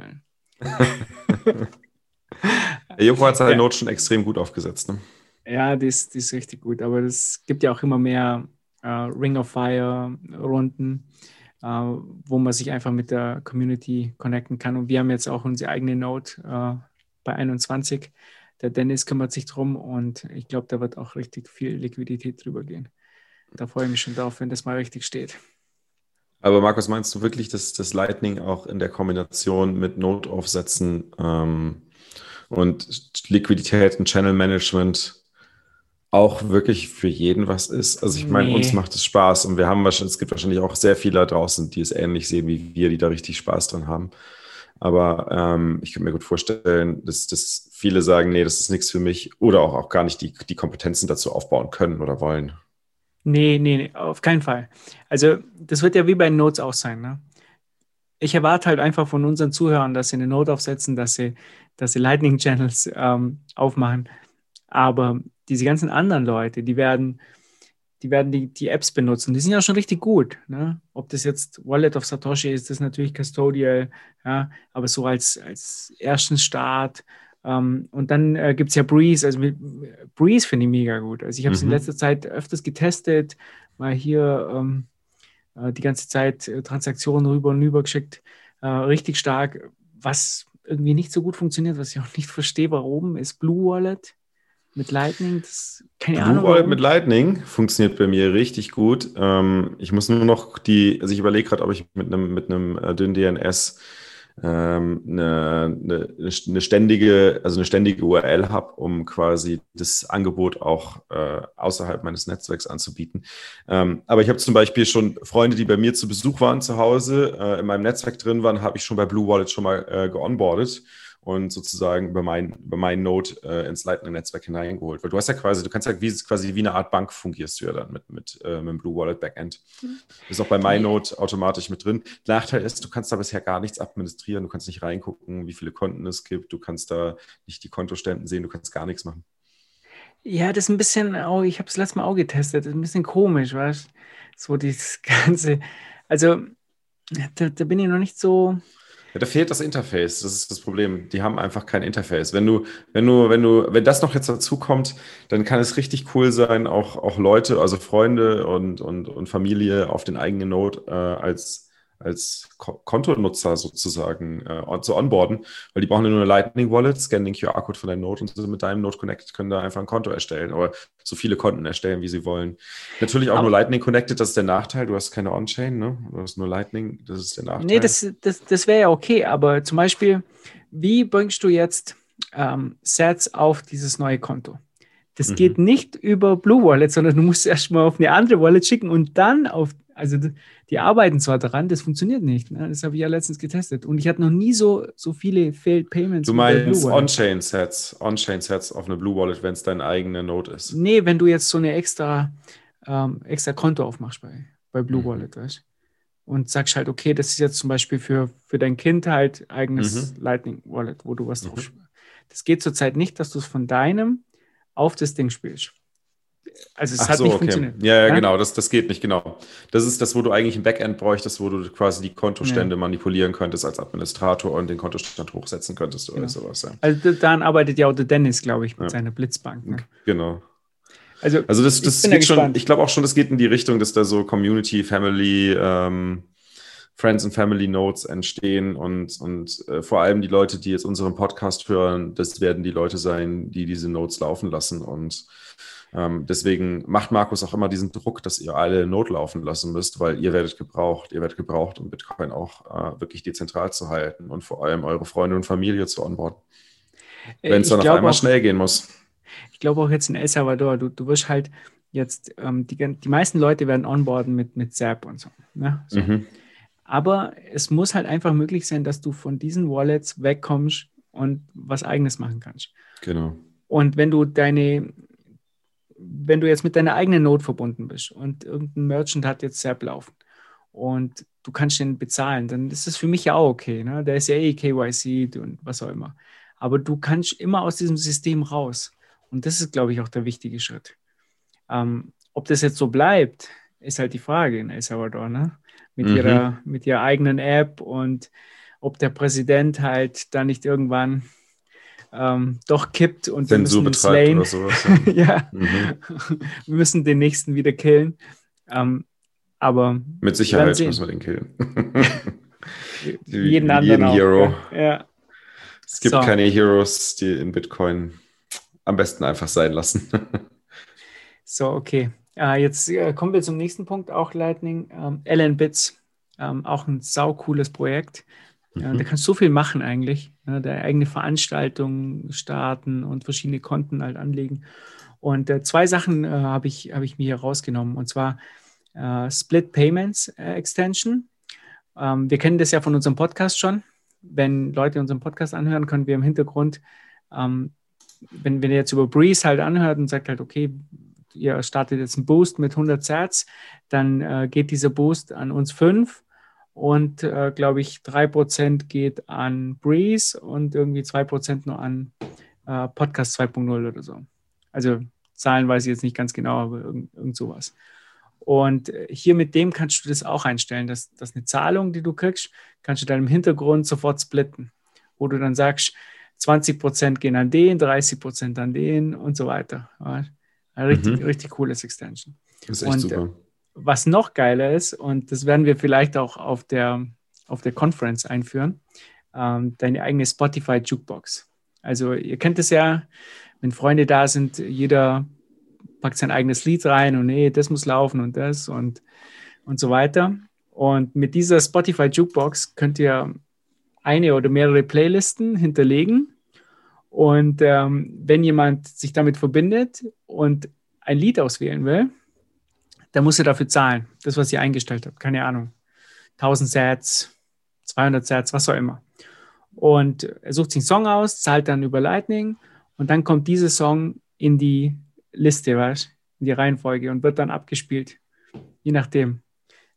[laughs] [laughs] Joko hat seine ja. Note schon extrem gut aufgesetzt. Ne? Ja, die ist, die ist richtig gut. Aber es gibt ja auch immer mehr äh, Ring of Fire-Runden, äh, wo man sich einfach mit der Community connecten kann. Und wir haben jetzt auch unsere eigene Note äh, bei 21. Der Dennis kümmert sich drum und ich glaube, da wird auch richtig viel Liquidität drüber gehen. Da freue ich mich schon drauf, wenn das mal richtig steht. Aber Markus, meinst du wirklich, dass das Lightning auch in der Kombination mit Notaufsätzen ähm, und Liquidität und Channel Management auch wirklich für jeden was ist? Also ich meine, nee. uns macht es Spaß und wir haben wahrscheinlich, es gibt wahrscheinlich auch sehr viele da draußen, die es ähnlich sehen wie wir, die da richtig Spaß dran haben. Aber ähm, ich könnte mir gut vorstellen, dass, dass viele sagen, nee, das ist nichts für mich oder auch, auch gar nicht die, die Kompetenzen dazu aufbauen können oder wollen. Nee, nee, nee, auf keinen Fall. Also das wird ja wie bei Notes auch sein. Ne? Ich erwarte halt einfach von unseren Zuhörern, dass sie eine Note aufsetzen, dass sie, dass sie Lightning Channels ähm, aufmachen. Aber diese ganzen anderen Leute, die werden, die werden die, die Apps benutzen. Die sind ja schon richtig gut. Ne? Ob das jetzt Wallet of Satoshi ist, das ist natürlich Custodial, ja, aber so als, als ersten Start ähm, und dann äh, gibt es ja Breeze. Also mit, Breeze finde ich mega gut. Also ich habe es mhm. in letzter Zeit öfters getestet, mal hier ähm, äh, die ganze Zeit äh, Transaktionen rüber und rüber geschickt. Äh, richtig stark. Was irgendwie nicht so gut funktioniert, was ich auch nicht verstehe, warum, ist Blue Wallet mit Lightning. Das, keine Blue Ahnung. Wallet warum. mit Lightning funktioniert bei mir richtig gut. Ähm, ich muss nur noch die, also ich überlege gerade, ob ich mit einem mit einem äh, dünnen DNS ähm, eine, eine, eine, ständige, also eine ständige URL habe, um quasi das Angebot auch äh, außerhalb meines Netzwerks anzubieten. Ähm, aber ich habe zum Beispiel schon Freunde, die bei mir zu Besuch waren zu Hause, äh, in meinem Netzwerk drin waren, habe ich schon bei Blue Wallet schon mal äh, geonboardet und sozusagen über mein, über mein Node äh, ins Lightning-Netzwerk hineingeholt. Weil du hast ja quasi, du kannst ja wie, quasi wie eine Art Bank fungierst du ja dann mit, mit, äh, mit dem Blue Wallet Backend. Mhm. Ist auch bei MyNode automatisch mit drin. Nachteil ist, du kannst da bisher gar nichts administrieren, du kannst nicht reingucken, wie viele Konten es gibt, du kannst da nicht die Kontoständen sehen, du kannst gar nichts machen. Ja, das ist ein bisschen, oh, ich habe es letztes Mal auch getestet, das ist ein bisschen komisch, weißt du? So dieses [laughs] ganze, also da, da bin ich noch nicht so, ja, da fehlt das Interface. Das ist das Problem. Die haben einfach kein Interface. Wenn du, wenn du, wenn du, wenn das noch jetzt dazu kommt, dann kann es richtig cool sein, auch, auch Leute, also Freunde und, und, und Familie auf den eigenen Node äh, als als Kontonutzer sozusagen äh, zu onboarden, weil die brauchen ja nur eine Lightning Wallet, scannen den QR-Code von deinem Node und sind mit deinem Node Connected können da einfach ein Konto erstellen oder so viele Konten erstellen, wie sie wollen. Natürlich auch Aber, nur Lightning Connected, das ist der Nachteil. Du hast keine On-Chain, ne? Du hast nur Lightning, das ist der Nachteil. Nee, das, das, das wäre ja okay, aber zum Beispiel, wie bringst du jetzt ähm, Sets auf dieses neue Konto? Das mhm. geht nicht über Blue Wallet, sondern du musst [laughs] erstmal auf eine andere Wallet schicken und dann auf also die arbeiten zwar daran, das funktioniert nicht. Ne? Das habe ich ja letztens getestet. Und ich hatte noch nie so, so viele Failed Payments. Du meinst On-Chain-Sets, On-Chain-Sets auf eine Blue Wallet, wenn es dein eigener Node ist. Nee, wenn du jetzt so eine extra, ähm, extra Konto aufmachst bei, bei Blue mhm. Wallet, weißt Und sagst halt, okay, das ist jetzt zum Beispiel für, für dein Kind halt eigenes mhm. Lightning Wallet, wo du was mhm. drauf Das geht zurzeit nicht, dass du es von deinem auf das Ding spielst. Also es Ach hat so, nicht okay. funktioniert. Ja, ja, ja, genau, das, das geht nicht, genau. Das ist das, wo du eigentlich ein Backend bräuchtest, wo du quasi die Kontostände ja. manipulieren könntest als Administrator und den Kontostand hochsetzen könntest oder genau. sowas. Ja. Also dann arbeitet ja auch der Dennis, glaube ich, mit seiner Blitzbank. Ne? Genau. Also, also das, das geht schon, ich glaube auch schon, das geht in die Richtung, dass da so Community, Family, ähm, Friends and Family Notes entstehen und, und äh, vor allem die Leute, die jetzt unseren Podcast hören, das werden die Leute sein, die diese Notes laufen lassen und ähm, deswegen macht Markus auch immer diesen Druck, dass ihr alle notlaufen lassen müsst, weil ihr werdet gebraucht. Ihr werdet gebraucht, um Bitcoin auch äh, wirklich dezentral zu halten und vor allem eure Freunde und Familie zu onboarden. Äh, Wenn es dann auf einmal auch, schnell gehen muss. Ich glaube auch jetzt in El Salvador, du, du wirst halt jetzt, ähm, die, die meisten Leute werden onboarden mit, mit Zap und so. Ne? so. Mhm. Aber es muss halt einfach möglich sein, dass du von diesen Wallets wegkommst und was eigenes machen kannst. Genau. Und wenn du deine, wenn du jetzt mit deiner eigenen Note verbunden bist und irgendein Merchant hat jetzt SAP laufen und du kannst den bezahlen, dann ist das für mich ja auch okay. Ne? Der ist ja eh KYC und was auch immer. Aber du kannst immer aus diesem System raus. Und das ist, glaube ich, auch der wichtige Schritt. Ähm, ob das jetzt so bleibt, ist halt die Frage in El Salvador, ne? Mit, mhm. ihrer, mit ihrer eigenen App und ob der Präsident halt da nicht irgendwann ähm, doch kippt und Zensur wir müssen ihn oder slayen. sowas. Ja. [laughs] ja, Mhm. [laughs] wir müssen den nächsten wieder killen. Ähm, aber Mit Sicherheit müssen wir den killen. [laughs] Jeden anderen jeden auch. Hero. Ja. ja. Es gibt So. keine Heroes, die in Bitcoin am besten einfach sein lassen. So, okay. Äh, jetzt äh, kommen wir zum nächsten Punkt, auch Lightning. Ähm, LN Bits, ähm, auch ein saucooles Projekt. Ja, Mhm. da kannst du so viel machen eigentlich. Ne? Da eigene Veranstaltungen starten und verschiedene Konten halt anlegen. Und äh, zwei Sachen äh, habe ich, hab ich mir hier rausgenommen. Und zwar äh, Split Payments äh, Extension. Ähm, wir kennen das ja von unserem Podcast schon. Wenn Leute unseren Podcast anhören, können wir im Hintergrund, ähm, wenn, wenn ihr jetzt über Breeze halt anhört und sagt halt, okay, ihr startet jetzt einen Boost mit 100 Sats, dann äh, geht dieser Boost an uns fünf und äh, glaube ich 3% geht an Breeze und irgendwie 2% nur an äh, Podcast 2.0 oder so. Also Zahlen weiß ich jetzt nicht ganz genau, aber irgend, irgend sowas. Und äh, hier mit dem kannst du das auch einstellen, dass, dass eine Zahlung, die du kriegst, kannst du dann im Hintergrund sofort splitten, wo du dann sagst, 20% gehen an den, 30% an den und so weiter. Ja, ein richtig, Mhm. richtig cooles Extension. Das ist echt Und, super. Was noch geiler ist, und das werden wir vielleicht auch auf der, auf der Conference einführen, ähm, deine eigene Spotify Jukebox. Also ihr kennt es ja, wenn Freunde da sind, jeder packt sein eigenes Lied rein und nee, das muss laufen und das und, und so weiter. Und mit dieser Spotify Jukebox könnt ihr eine oder mehrere Playlisten hinterlegen. Und ähm, wenn jemand sich damit verbindet und ein Lied auswählen will, dann muss er dafür zahlen. Das, was ihr eingestellt habt. Keine Ahnung. 1000 Sats, 200 Sats, was auch immer. Und er sucht sich einen Song aus, zahlt dann über Lightning und dann kommt dieser Song in die Liste, weißt in die Reihenfolge und wird dann abgespielt. Je nachdem.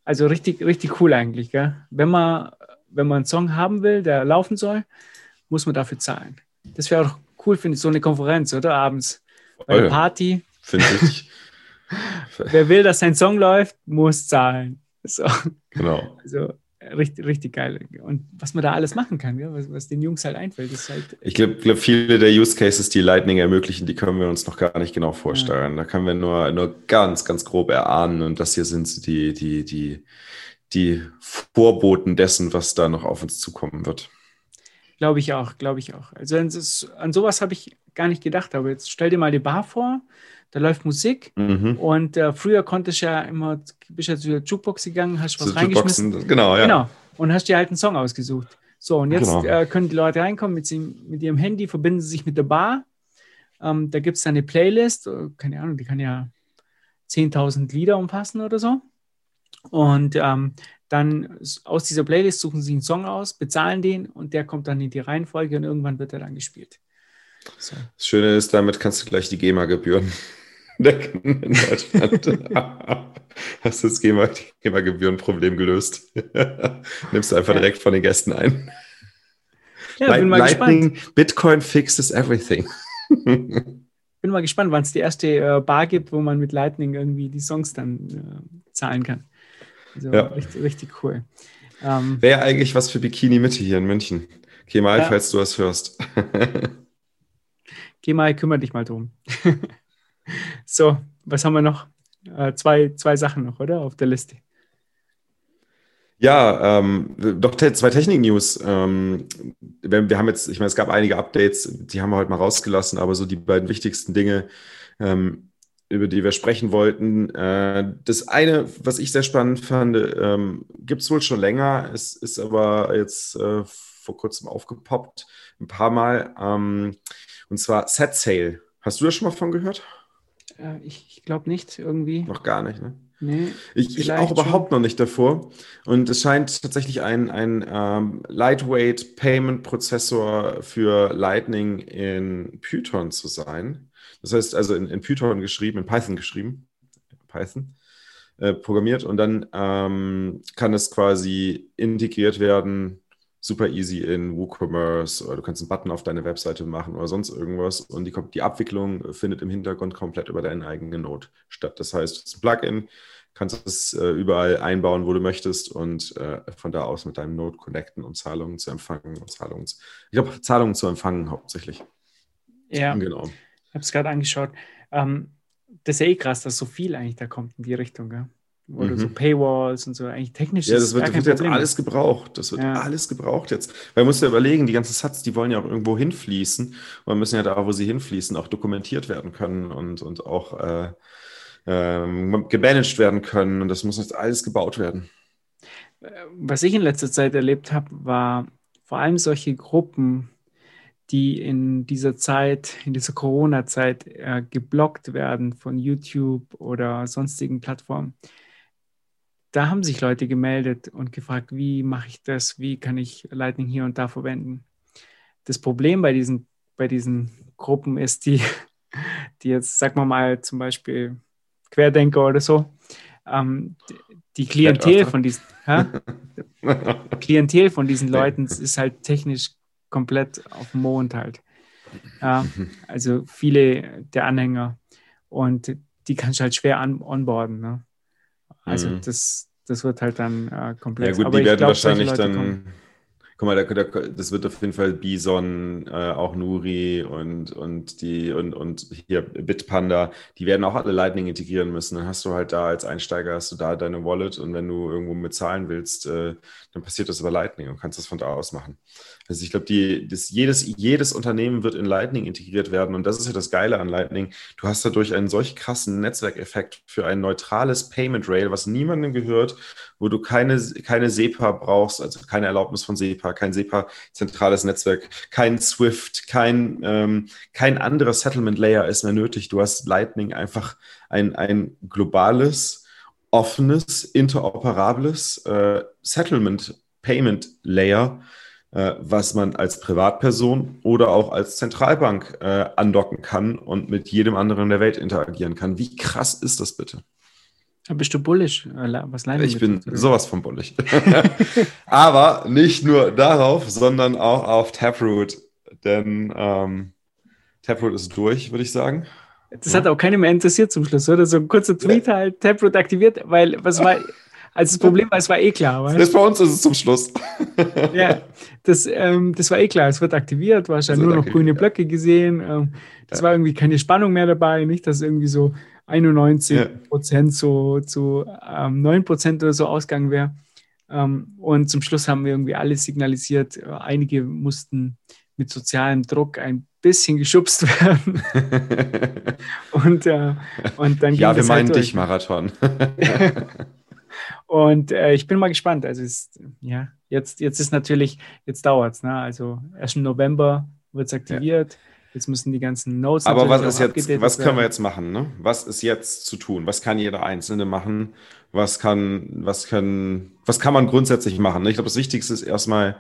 Also richtig, richtig cool eigentlich, gell? Wenn man, wenn man einen Song haben will, der laufen soll, muss man dafür zahlen. Das wäre auch cool, finde ich, so eine Konferenz, oder? Abends. Bei einer Voll. Party. Finde ich. [laughs] Wer will, dass sein Song läuft, muss zahlen. So, genau. also richtig, richtig geil. Und was man da alles machen kann, gell? Was, was den Jungs halt einfällt, ist halt. Ich glaube, glaub, viele der Use Cases, die Lightning ermöglichen, die können wir uns noch gar nicht genau vorstellen. Da können wir nur, nur ganz, ganz grob erahnen. Und das hier sind die, die, die, die Vorboten dessen, was da noch auf uns zukommen wird. Glaube ich auch, glaube ich auch. Also an, das, an sowas habe ich gar nicht gedacht. Aber jetzt stell dir mal die Bar vor, da läuft Musik Mhm. und äh, früher konntest du ja immer, bist ja zu der Jukebox gegangen, hast was So reingeschmissen. Jukeboxen, genau, ja. Genau. Und hast dir halt einen Song ausgesucht. So, und jetzt Genau. äh, können die Leute reinkommen mit, sie, mit ihrem Handy, verbinden sie sich mit der Bar. Ähm, da gibt es dann eine Playlist, äh, keine Ahnung, die kann ja 10.000 Lieder umfassen oder so. Und ähm, dann aus dieser Playlist suchen sie einen Song aus, bezahlen den und der kommt dann in die Reihenfolge und irgendwann wird er dann gespielt. So. Das Schöne ist, damit kannst du gleich die GEMA-Gebühren [laughs] decken in Deutschland. [laughs] Hast du das GEMA- GEMA-Gebühren-Problem gelöst? [laughs] Nimmst du einfach Ja. direkt von den Gästen ein. Ja, bin mal gespannt. Lightning, Bitcoin fixes everything. Bin mal gespannt, wann es die erste äh, Bar gibt, wo man mit Lightning irgendwie die Songs dann äh, zahlen kann. Also Ja. richtig, richtig cool. Ähm, Wäre eigentlich was für Bikini Mitte hier in München. Kemal, Ja. falls du das hörst. [laughs] Geh mal, kümmere dich mal drum. [laughs] so, was haben wir noch? Äh, zwei, zwei Sachen noch, oder? Auf der Liste. Ja, ähm, doch te- zwei Technik-News. Ähm, wir, wir haben jetzt, ich meine, es gab einige Updates, die haben wir heute mal rausgelassen, aber so die beiden wichtigsten Dinge, ähm, über die wir sprechen wollten. Äh, das eine, was ich sehr spannend fand, ähm, gibt es wohl schon länger, es ist aber jetzt äh, vor kurzem aufgepoppt, ein paar Mal. Ähm, und zwar Set Sale. Hast du da schon mal von gehört? Äh, ich glaube nicht, irgendwie. Noch gar nicht, ne? Nee. Ich, ich auch überhaupt noch nicht davor. Und es scheint tatsächlich ein, ein ähm, Lightweight Payment Prozessor für Lightning in Python zu sein. Das heißt also in, in Python geschrieben, in Python geschrieben, Python äh, programmiert und dann ähm, kann es quasi integriert werden, super easy in WooCommerce oder du kannst einen Button auf deine Webseite machen oder sonst irgendwas und die, die Abwicklung findet im Hintergrund komplett über deinen eigenen Node statt. Das heißt, es ist ein Plugin, kannst es äh, überall einbauen, wo du möchtest und äh, von da aus mit deinem Node connecten und Zahlungen zu empfangen und Zahlungen, zu, ich glaube, Zahlungen zu empfangen hauptsächlich. Ja, genau. Ich habe es gerade angeschaut. Ähm, das ist ja eh krass, dass so viel eigentlich da kommt in die Richtung. Gell? Oder mhm. so Paywalls und so, eigentlich technisch. Ja, das wird, wird jetzt alles gebraucht. Das wird ja. alles gebraucht jetzt. Weil man muss ja überlegen, die ganzen Satz, die wollen ja auch irgendwo hinfließen. Und müssen ja da, wo sie hinfließen, auch dokumentiert werden können und, und auch äh, äh, gemanagt werden können. Und das muss jetzt alles gebaut werden. Was ich in letzter Zeit erlebt habe, war vor allem solche Gruppen, die in dieser Zeit, in dieser Corona-Zeit äh, geblockt werden von YouTube oder sonstigen Plattformen. Da haben sich Leute gemeldet und gefragt, wie mache ich das, wie kann ich Lightning hier und da verwenden. Das Problem bei diesen, bei diesen Gruppen ist, die, [laughs] die jetzt, sagen wir mal, zum Beispiel Querdenker oder so, ähm, die [laughs] Klientel von diesen, Klientel von diesen Leuten ist halt technisch komplett auf dem Mond halt. [laughs] Ja, also viele der Anhänger und die kannst du halt schwer an, onboarden. Ne? Also mhm. das, das wird halt dann äh, komplex. Ja gut, Aber die werden glaub, wahrscheinlich dann. Guck mal, da, da, das wird auf jeden Fall Bison, äh, auch Nuri und, und die und, und hier Bitpanda, die werden auch alle Lightning integrieren müssen. Dann hast du halt da als Einsteiger hast du da deine Wallet und wenn du irgendwo mit zahlen willst, äh, dann passiert das über Lightning und kannst das von da aus machen. Also ich glaube, jedes, jedes Unternehmen wird in Lightning integriert werden und das ist ja das Geile an Lightning. Du hast dadurch einen solch krassen Netzwerkeffekt für ein neutrales Payment Rail, was niemandem gehört, wo du keine, keine SEPA brauchst, also keine Erlaubnis von SEPA, kein SEPA-zentrales Netzwerk, kein SWIFT, kein, ähm, kein anderer Settlement Layer ist mehr nötig. Du hast Lightning einfach ein, ein globales, offenes, interoperables äh, Settlement Payment Layer, äh, was man als Privatperson oder auch als Zentralbank äh, andocken kann und mit jedem anderen der Welt interagieren kann. Wie krass ist das bitte? Bist du bullisch? Äh, was ich bin oder? sowas von bullisch. [laughs] Aber nicht nur darauf, sondern auch auf Taproot. Denn ähm, Taproot ist durch, würde ich sagen. Das ja. hat auch keiner mehr interessiert zum Schluss, oder? So ein kurzer Tweet halt, Taproot aktiviert, weil was war, also das Problem war, es war eh klar. Weißt? Das bei uns ist es zum Schluss. ja, das, ähm, das war eh klar. Es wird aktiviert, du hast ja nur noch grüne Blöcke gesehen. Ähm, das ja. war irgendwie keine Spannung mehr dabei, nicht, dass irgendwie so 91 ja. Prozent zu, zu ähm, 9 Prozent oder so ausgegangen wäre. Ähm, und zum Schluss haben wir irgendwie alles signalisiert. Einige mussten mit sozialem Druck ein bisschen geschubst [laughs] werden. [laughs] und, äh, und dann Ja, wir meinen halt dich, Marathon. [laughs] Und äh, ich bin mal gespannt. Also ist, ja, jetzt, jetzt ist natürlich, jetzt dauert es. Ne? Also erst im November wird es aktiviert. Ja. Jetzt müssen die ganzen Notes. Aber was ist jetzt, was können wir jetzt machen? Ne? Was ist jetzt zu tun? Was kann jeder Einzelne machen? Was kann, was kann, was kann man grundsätzlich machen? Ne? Ich glaube, das Wichtigste ist erstmal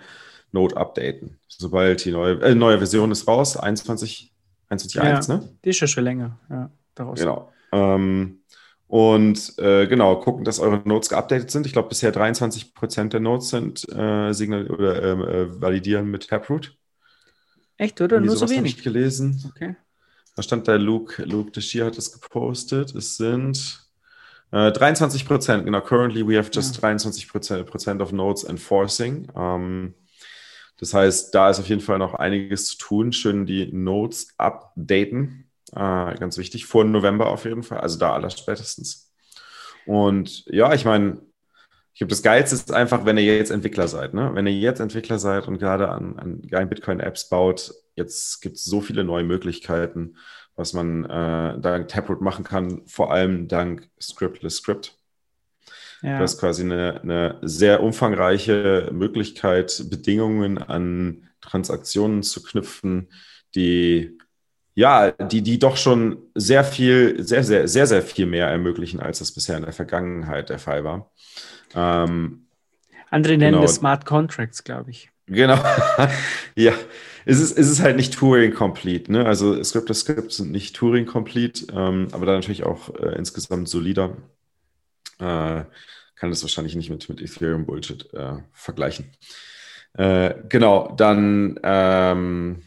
Note updaten. Sobald die neue, äh, neue Version ist raus, 21, 21.1, ja, ne? Die ist ja schon länger, ja, daraus. Genau. Ähm, und äh, genau, gucken, dass eure Notes geupdatet sind. Ich glaube, bisher 23 Prozent der Notes sind äh, signal oder ähm, äh, validieren mit Taproot. Echt, oder? Nur so wenig? Ich gelesen. Okay. Da stand da Luke, Luke Deschier hat es gepostet. Es sind 23 äh, Prozent, genau. Currently we have just ja. 23 Prozent of Notes enforcing. Ähm, das heißt, da ist auf jeden Fall noch einiges zu tun. Schön die Notes updaten. Äh, ganz wichtig, vor November auf jeden Fall, also da aller spätestens. Und ja, ich meine, ich glaube, das Geilste ist einfach, wenn ihr jetzt Entwickler seid. Ne? Wenn ihr jetzt Entwickler seid und gerade an, an geilen Bitcoin-Apps baut, jetzt gibt es so viele neue Möglichkeiten, was man äh, dank Taproot machen kann, vor allem dank Scriptless Script. Ja. Das ist quasi eine, eine sehr umfangreiche Möglichkeit, Bedingungen an Transaktionen zu knüpfen, die ja, die, die doch schon sehr viel, sehr, sehr, sehr, sehr viel mehr ermöglichen, als das bisher in der Vergangenheit der Fall war. Ähm, Andere nennen genau. das Smart Contracts, glaube ich. Genau. [laughs] ja, es ist, es ist halt nicht Turing-complete. Ne? Also Script Scripts sind nicht Turing-complete, ähm, aber da natürlich auch äh, insgesamt solider. Äh, kann das wahrscheinlich nicht mit, mit Ethereum-Bullshit äh, vergleichen. Äh, genau, dann ähm,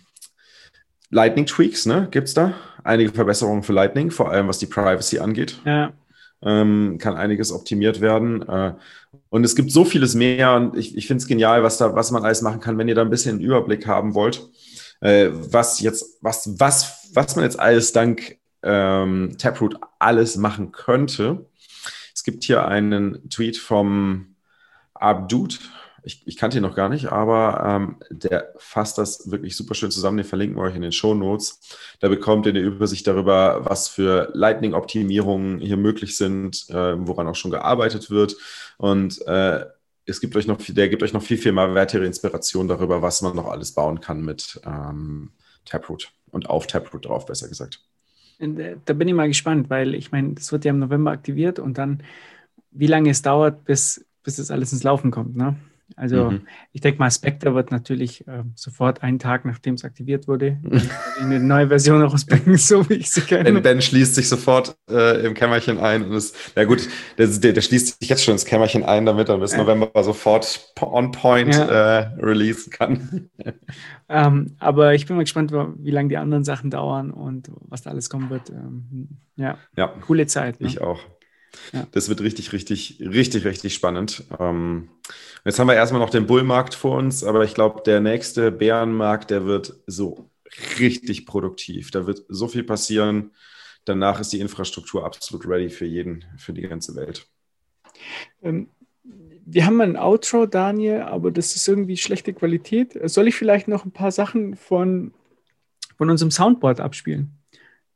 Lightning Tweaks, ne? Gibt es da? Einige Verbesserungen für Lightning, vor allem was die Privacy angeht. Ja. Ähm, kann einiges optimiert werden. Äh, und es gibt so vieles mehr und ich, ich finde es genial, was da, was man alles machen kann, wenn ihr da ein bisschen einen Überblick haben wollt. Äh, was jetzt, was, was, was man jetzt alles dank ähm, Taproot alles machen könnte. Es gibt hier einen Tweet vom Abdud. Ich, ich kannte ihn noch gar nicht, aber ähm, der fasst das wirklich super schön zusammen. Den verlinken wir euch in den Show Notes. Da bekommt ihr eine Übersicht darüber, was für Lightning-Optimierungen hier möglich sind, äh, woran auch schon gearbeitet wird. Und äh, es gibt euch noch, der gibt euch noch viel, viel mehr weitere Inspiration darüber, was man noch alles bauen kann mit ähm, Taproot und auf Taproot drauf, besser gesagt. Äh, da bin ich mal gespannt, weil ich meine, das wird ja im November aktiviert und dann, wie lange es dauert, bis, bis das alles ins Laufen kommt. Ne? Also mhm. ich denke mal, Spectre wird natürlich äh, sofort einen Tag, nachdem es aktiviert wurde, [laughs] eine neue Version rausbringen, so wie ich sie kenne. Ben, ben schließt sich sofort äh, im Kämmerchen ein und ist, ja gut, der, der, der, schließt sich jetzt schon ins Kämmerchen ein, damit er bis ja. November sofort on point ja. äh, releasen kann. [laughs] ähm, aber ich bin mal gespannt, wie lange die anderen Sachen dauern und was da alles kommen wird. Ähm, ja. ja, coole Zeit. Ne? Ich auch. Ja. Das wird richtig, richtig, richtig, richtig spannend. Ähm, jetzt haben wir erstmal noch den Bullmarkt vor uns, aber ich glaube, der nächste Bärenmarkt, der wird so richtig produktiv. Da wird so viel passieren. Danach ist die Infrastruktur absolut ready für jeden, für die ganze Welt. Ähm, wir haben ein Outro, Daniel, aber das ist irgendwie schlechte Qualität. Soll ich vielleicht noch ein paar Sachen von, von unserem Soundboard abspielen?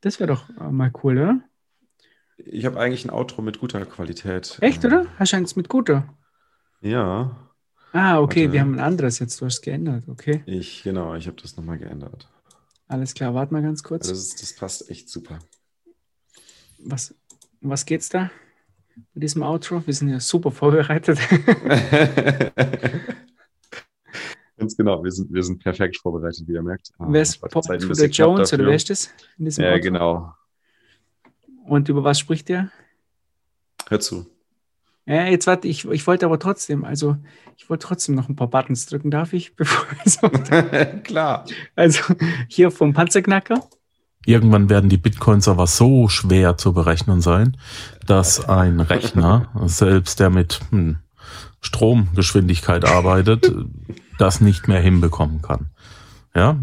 Das wäre doch äh, mal cool, oder? Ich habe eigentlich ein Outro mit guter Qualität. Echt, oder? Hast du eins mit guter? Ja. Ah, okay, Warte. wir haben ein anderes jetzt. Du hast geändert, okay. Ich, genau, ich habe das nochmal geändert. Alles klar, warte mal ganz kurz. Das, ist, das passt echt super. Was, was geht's da mit diesem Outro? Wir sind ja super vorbereitet. [laughs] Ganz genau, wir sind, wir sind perfekt vorbereitet, wie ihr merkt. Wer ist Pop to the Jones oder wer ist das? ja, Outro? genau. Und über was spricht der? Hör zu. Ja, jetzt warte, ich, ich wollte aber trotzdem, also ich wollte trotzdem noch ein paar Buttons drücken, darf ich? [laughs] Bevor so [laughs] Klar. Also hier vom Panzerknacker. Irgendwann werden die Bitcoins aber so schwer zu berechnen sein, dass ein Rechner, selbst der mit hm, Stromgeschwindigkeit arbeitet, [laughs] das nicht mehr hinbekommen kann. Ja,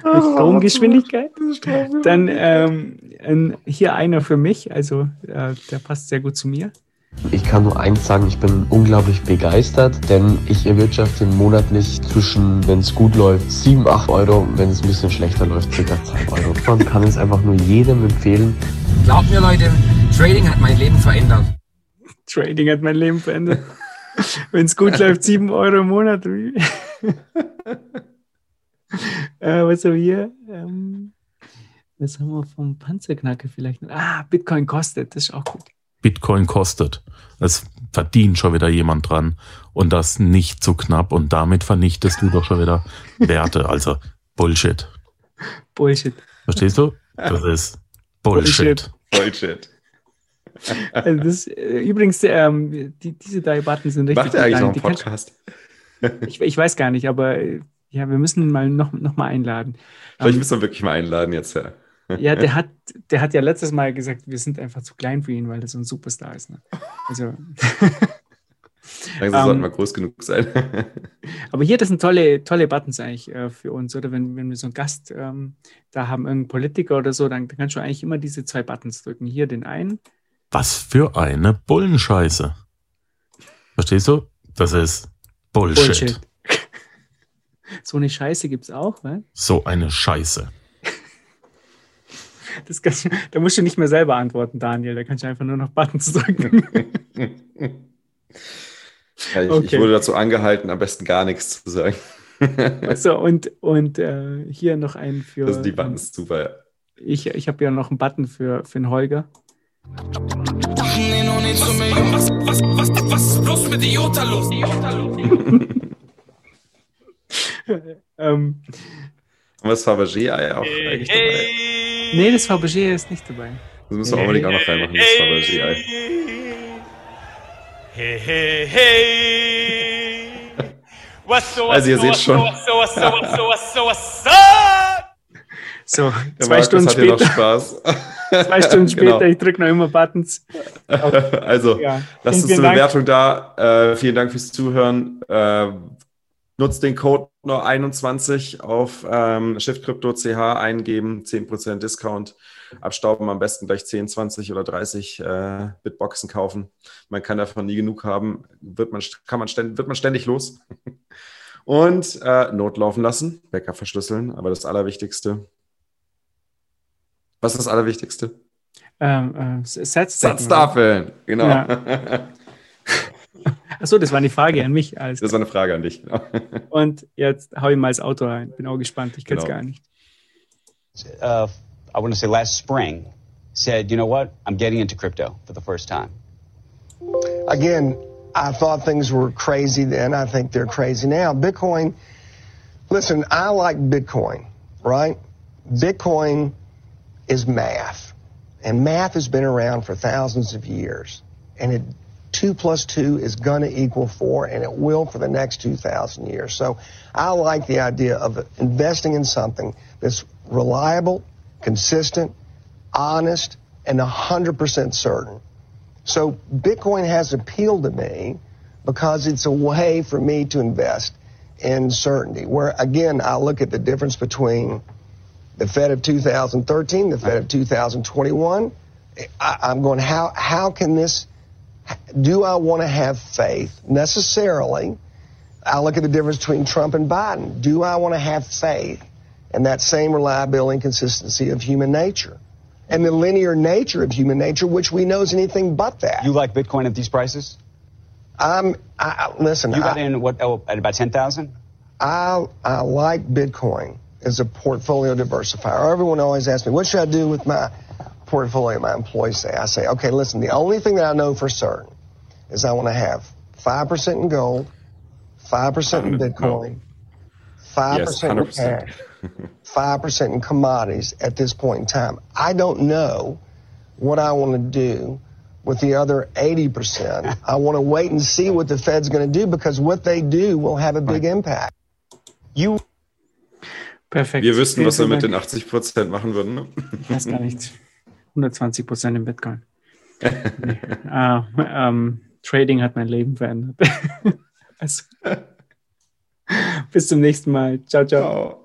Stromgeschwindigkeit. Dann ähm, hier einer für mich, also äh, der passt sehr gut zu mir. Ich kann nur eins sagen, ich bin unglaublich begeistert, denn ich erwirtschafte monatlich zwischen, wenn es gut läuft, 7, 8 Euro, wenn es ein bisschen schlechter läuft, ca. 2 Euro. [laughs] Man kann es einfach nur jedem empfehlen. Glaubt mir Leute, Trading hat mein Leben verändert. Trading hat mein Leben verändert. [laughs] wenn es gut läuft, 7 Euro im Monat. [laughs] [laughs] äh, was haben wir hier? Ähm, was haben wir vom Panzerknacke vielleicht? Ah, Bitcoin kostet, das ist auch gut. Bitcoin kostet. Es verdient schon wieder jemand dran und das nicht zu knapp und damit vernichtest du doch schon wieder Werte. Also Bullshit. Bullshit. Verstehst du? Das ist Bullshit. Bullshit. Also das, äh, übrigens, ähm, die, diese drei Button sind richtig. Macht er eigentlich noch einen Podcast? Ich, ich, weiß gar nicht, aber ja, wir müssen ihn mal noch, noch mal einladen. Vielleicht ähm, müssen wir wirklich mal einladen jetzt, ja. Ja, der [laughs] hat, der hat ja letztes Mal gesagt, wir sind einfach zu klein für ihn, weil er so ein Superstar ist. Ne? Also. [laughs] Langsam sollten wir groß genug sein. [laughs] aber hier, das sind tolle, tolle Buttons eigentlich äh, für uns, oder? Wenn, wenn wir so einen Gast ähm, da haben, irgendeinen Politiker oder so, dann, dann kannst du eigentlich immer diese zwei Buttons drücken. Hier den einen. Was für eine Bullenscheiße. Verstehst du? Das ist Bullshit. Bullshit. So eine Scheiße gibt es auch, ne? So eine Scheiße. Das kann, da musst du nicht mehr selber antworten, Daniel. Da kannst du einfach nur noch Buttons drücken. [laughs] ja, ich, okay. ich, wurde dazu angehalten, am besten gar nichts zu sagen. Achso, und, und äh, hier noch einen für. Also die Buttons ähm, super, ja. Ich, ich habe ja noch einen Button für, für den Holger. Was, was, was, was ist bloß mit Iota los? Iota los. [laughs] [laughs] ähm, Und das Fabergé-Ei auch hey, eigentlich dabei? Nee, das Fabergé ist nicht dabei. Das müssen wir unbedingt auch noch reinmachen, das Fabergé-Ei. Hey, hey, hey. also ihr seht schon. So, zwei Stunden später. Spaß. zwei Stunden [laughs] später, genau. ich drücke noch immer Buttons. [laughs] also, ja. lasst uns eine Bewertung da. Äh, vielen Dank fürs Zuhören. Äh, Nutzt den Code nur 21 auf ähm, ShiftCrypto.ch eingeben, 10% Discount. Abstauben am besten gleich 10, 20 oder 30 äh, Bitboxen kaufen. Man kann davon nie genug haben. Wird man, kann man ständig, wird man ständig los. [laughs] Und äh, Notlaufen lassen, Backup verschlüsseln. Aber das Allerwichtigste. Was ist das Allerwichtigste? Ähm, äh, Satz Satztafeln, genau. Ja. [laughs] Achso, das war eine Frage an mich. Alles das war eine Frage an dich. Genau. Und jetzt hau ich mal das Auto rein. Bin auch gespannt. Ich kenne es genau. gar nicht. Uh, I want to say last spring, said, you know what? I'm getting into crypto for the first time. Again, I thought things were crazy then. I think they're crazy now. Bitcoin, listen, I like Bitcoin, right? Bitcoin is math. And math has been around for thousands of years. And it two plus two is going to equal four, and it will for the next 2,000 years. So I like the idea of investing in something that's reliable, consistent, honest, and 100% certain. So Bitcoin has appealed to me because it's a way for me to invest in certainty. Where, again, I look at the difference between the Fed of 2013, the Fed of 2021. I, I'm going, how, how can this do I want to have faith necessarily? I look at the difference between Trump and Biden. Do I want to have faith in that same reliability and consistency of human nature? And the linear nature of human nature, which we know is anything but that. You like Bitcoin at these prices? I'm, I, listen. You got I, in what, oh, at about 10,000? I, I like Bitcoin as a portfolio diversifier. Everyone always asks me, what should I do with my portfolio my employees say. I say, okay, listen, the only thing that I know for certain is I want to have 5% in gold, 5% in Bitcoin, 5% yes, in cash, 5% in commodities at this point in time. I don't know what I want to do with the other 80%. I want to wait and see what the Fed's going to do because what they do will have a big impact. You Perfekt. Wir wüssten, was wir mit den 80 machen würden. Ne? Das gar nichts. 120 Prozent im Bitcoin. nee. ah, ähm, Trading hat mein Leben verändert. [laughs] also, [laughs] bis zum nächsten Mal. ciao. ciao. ciao.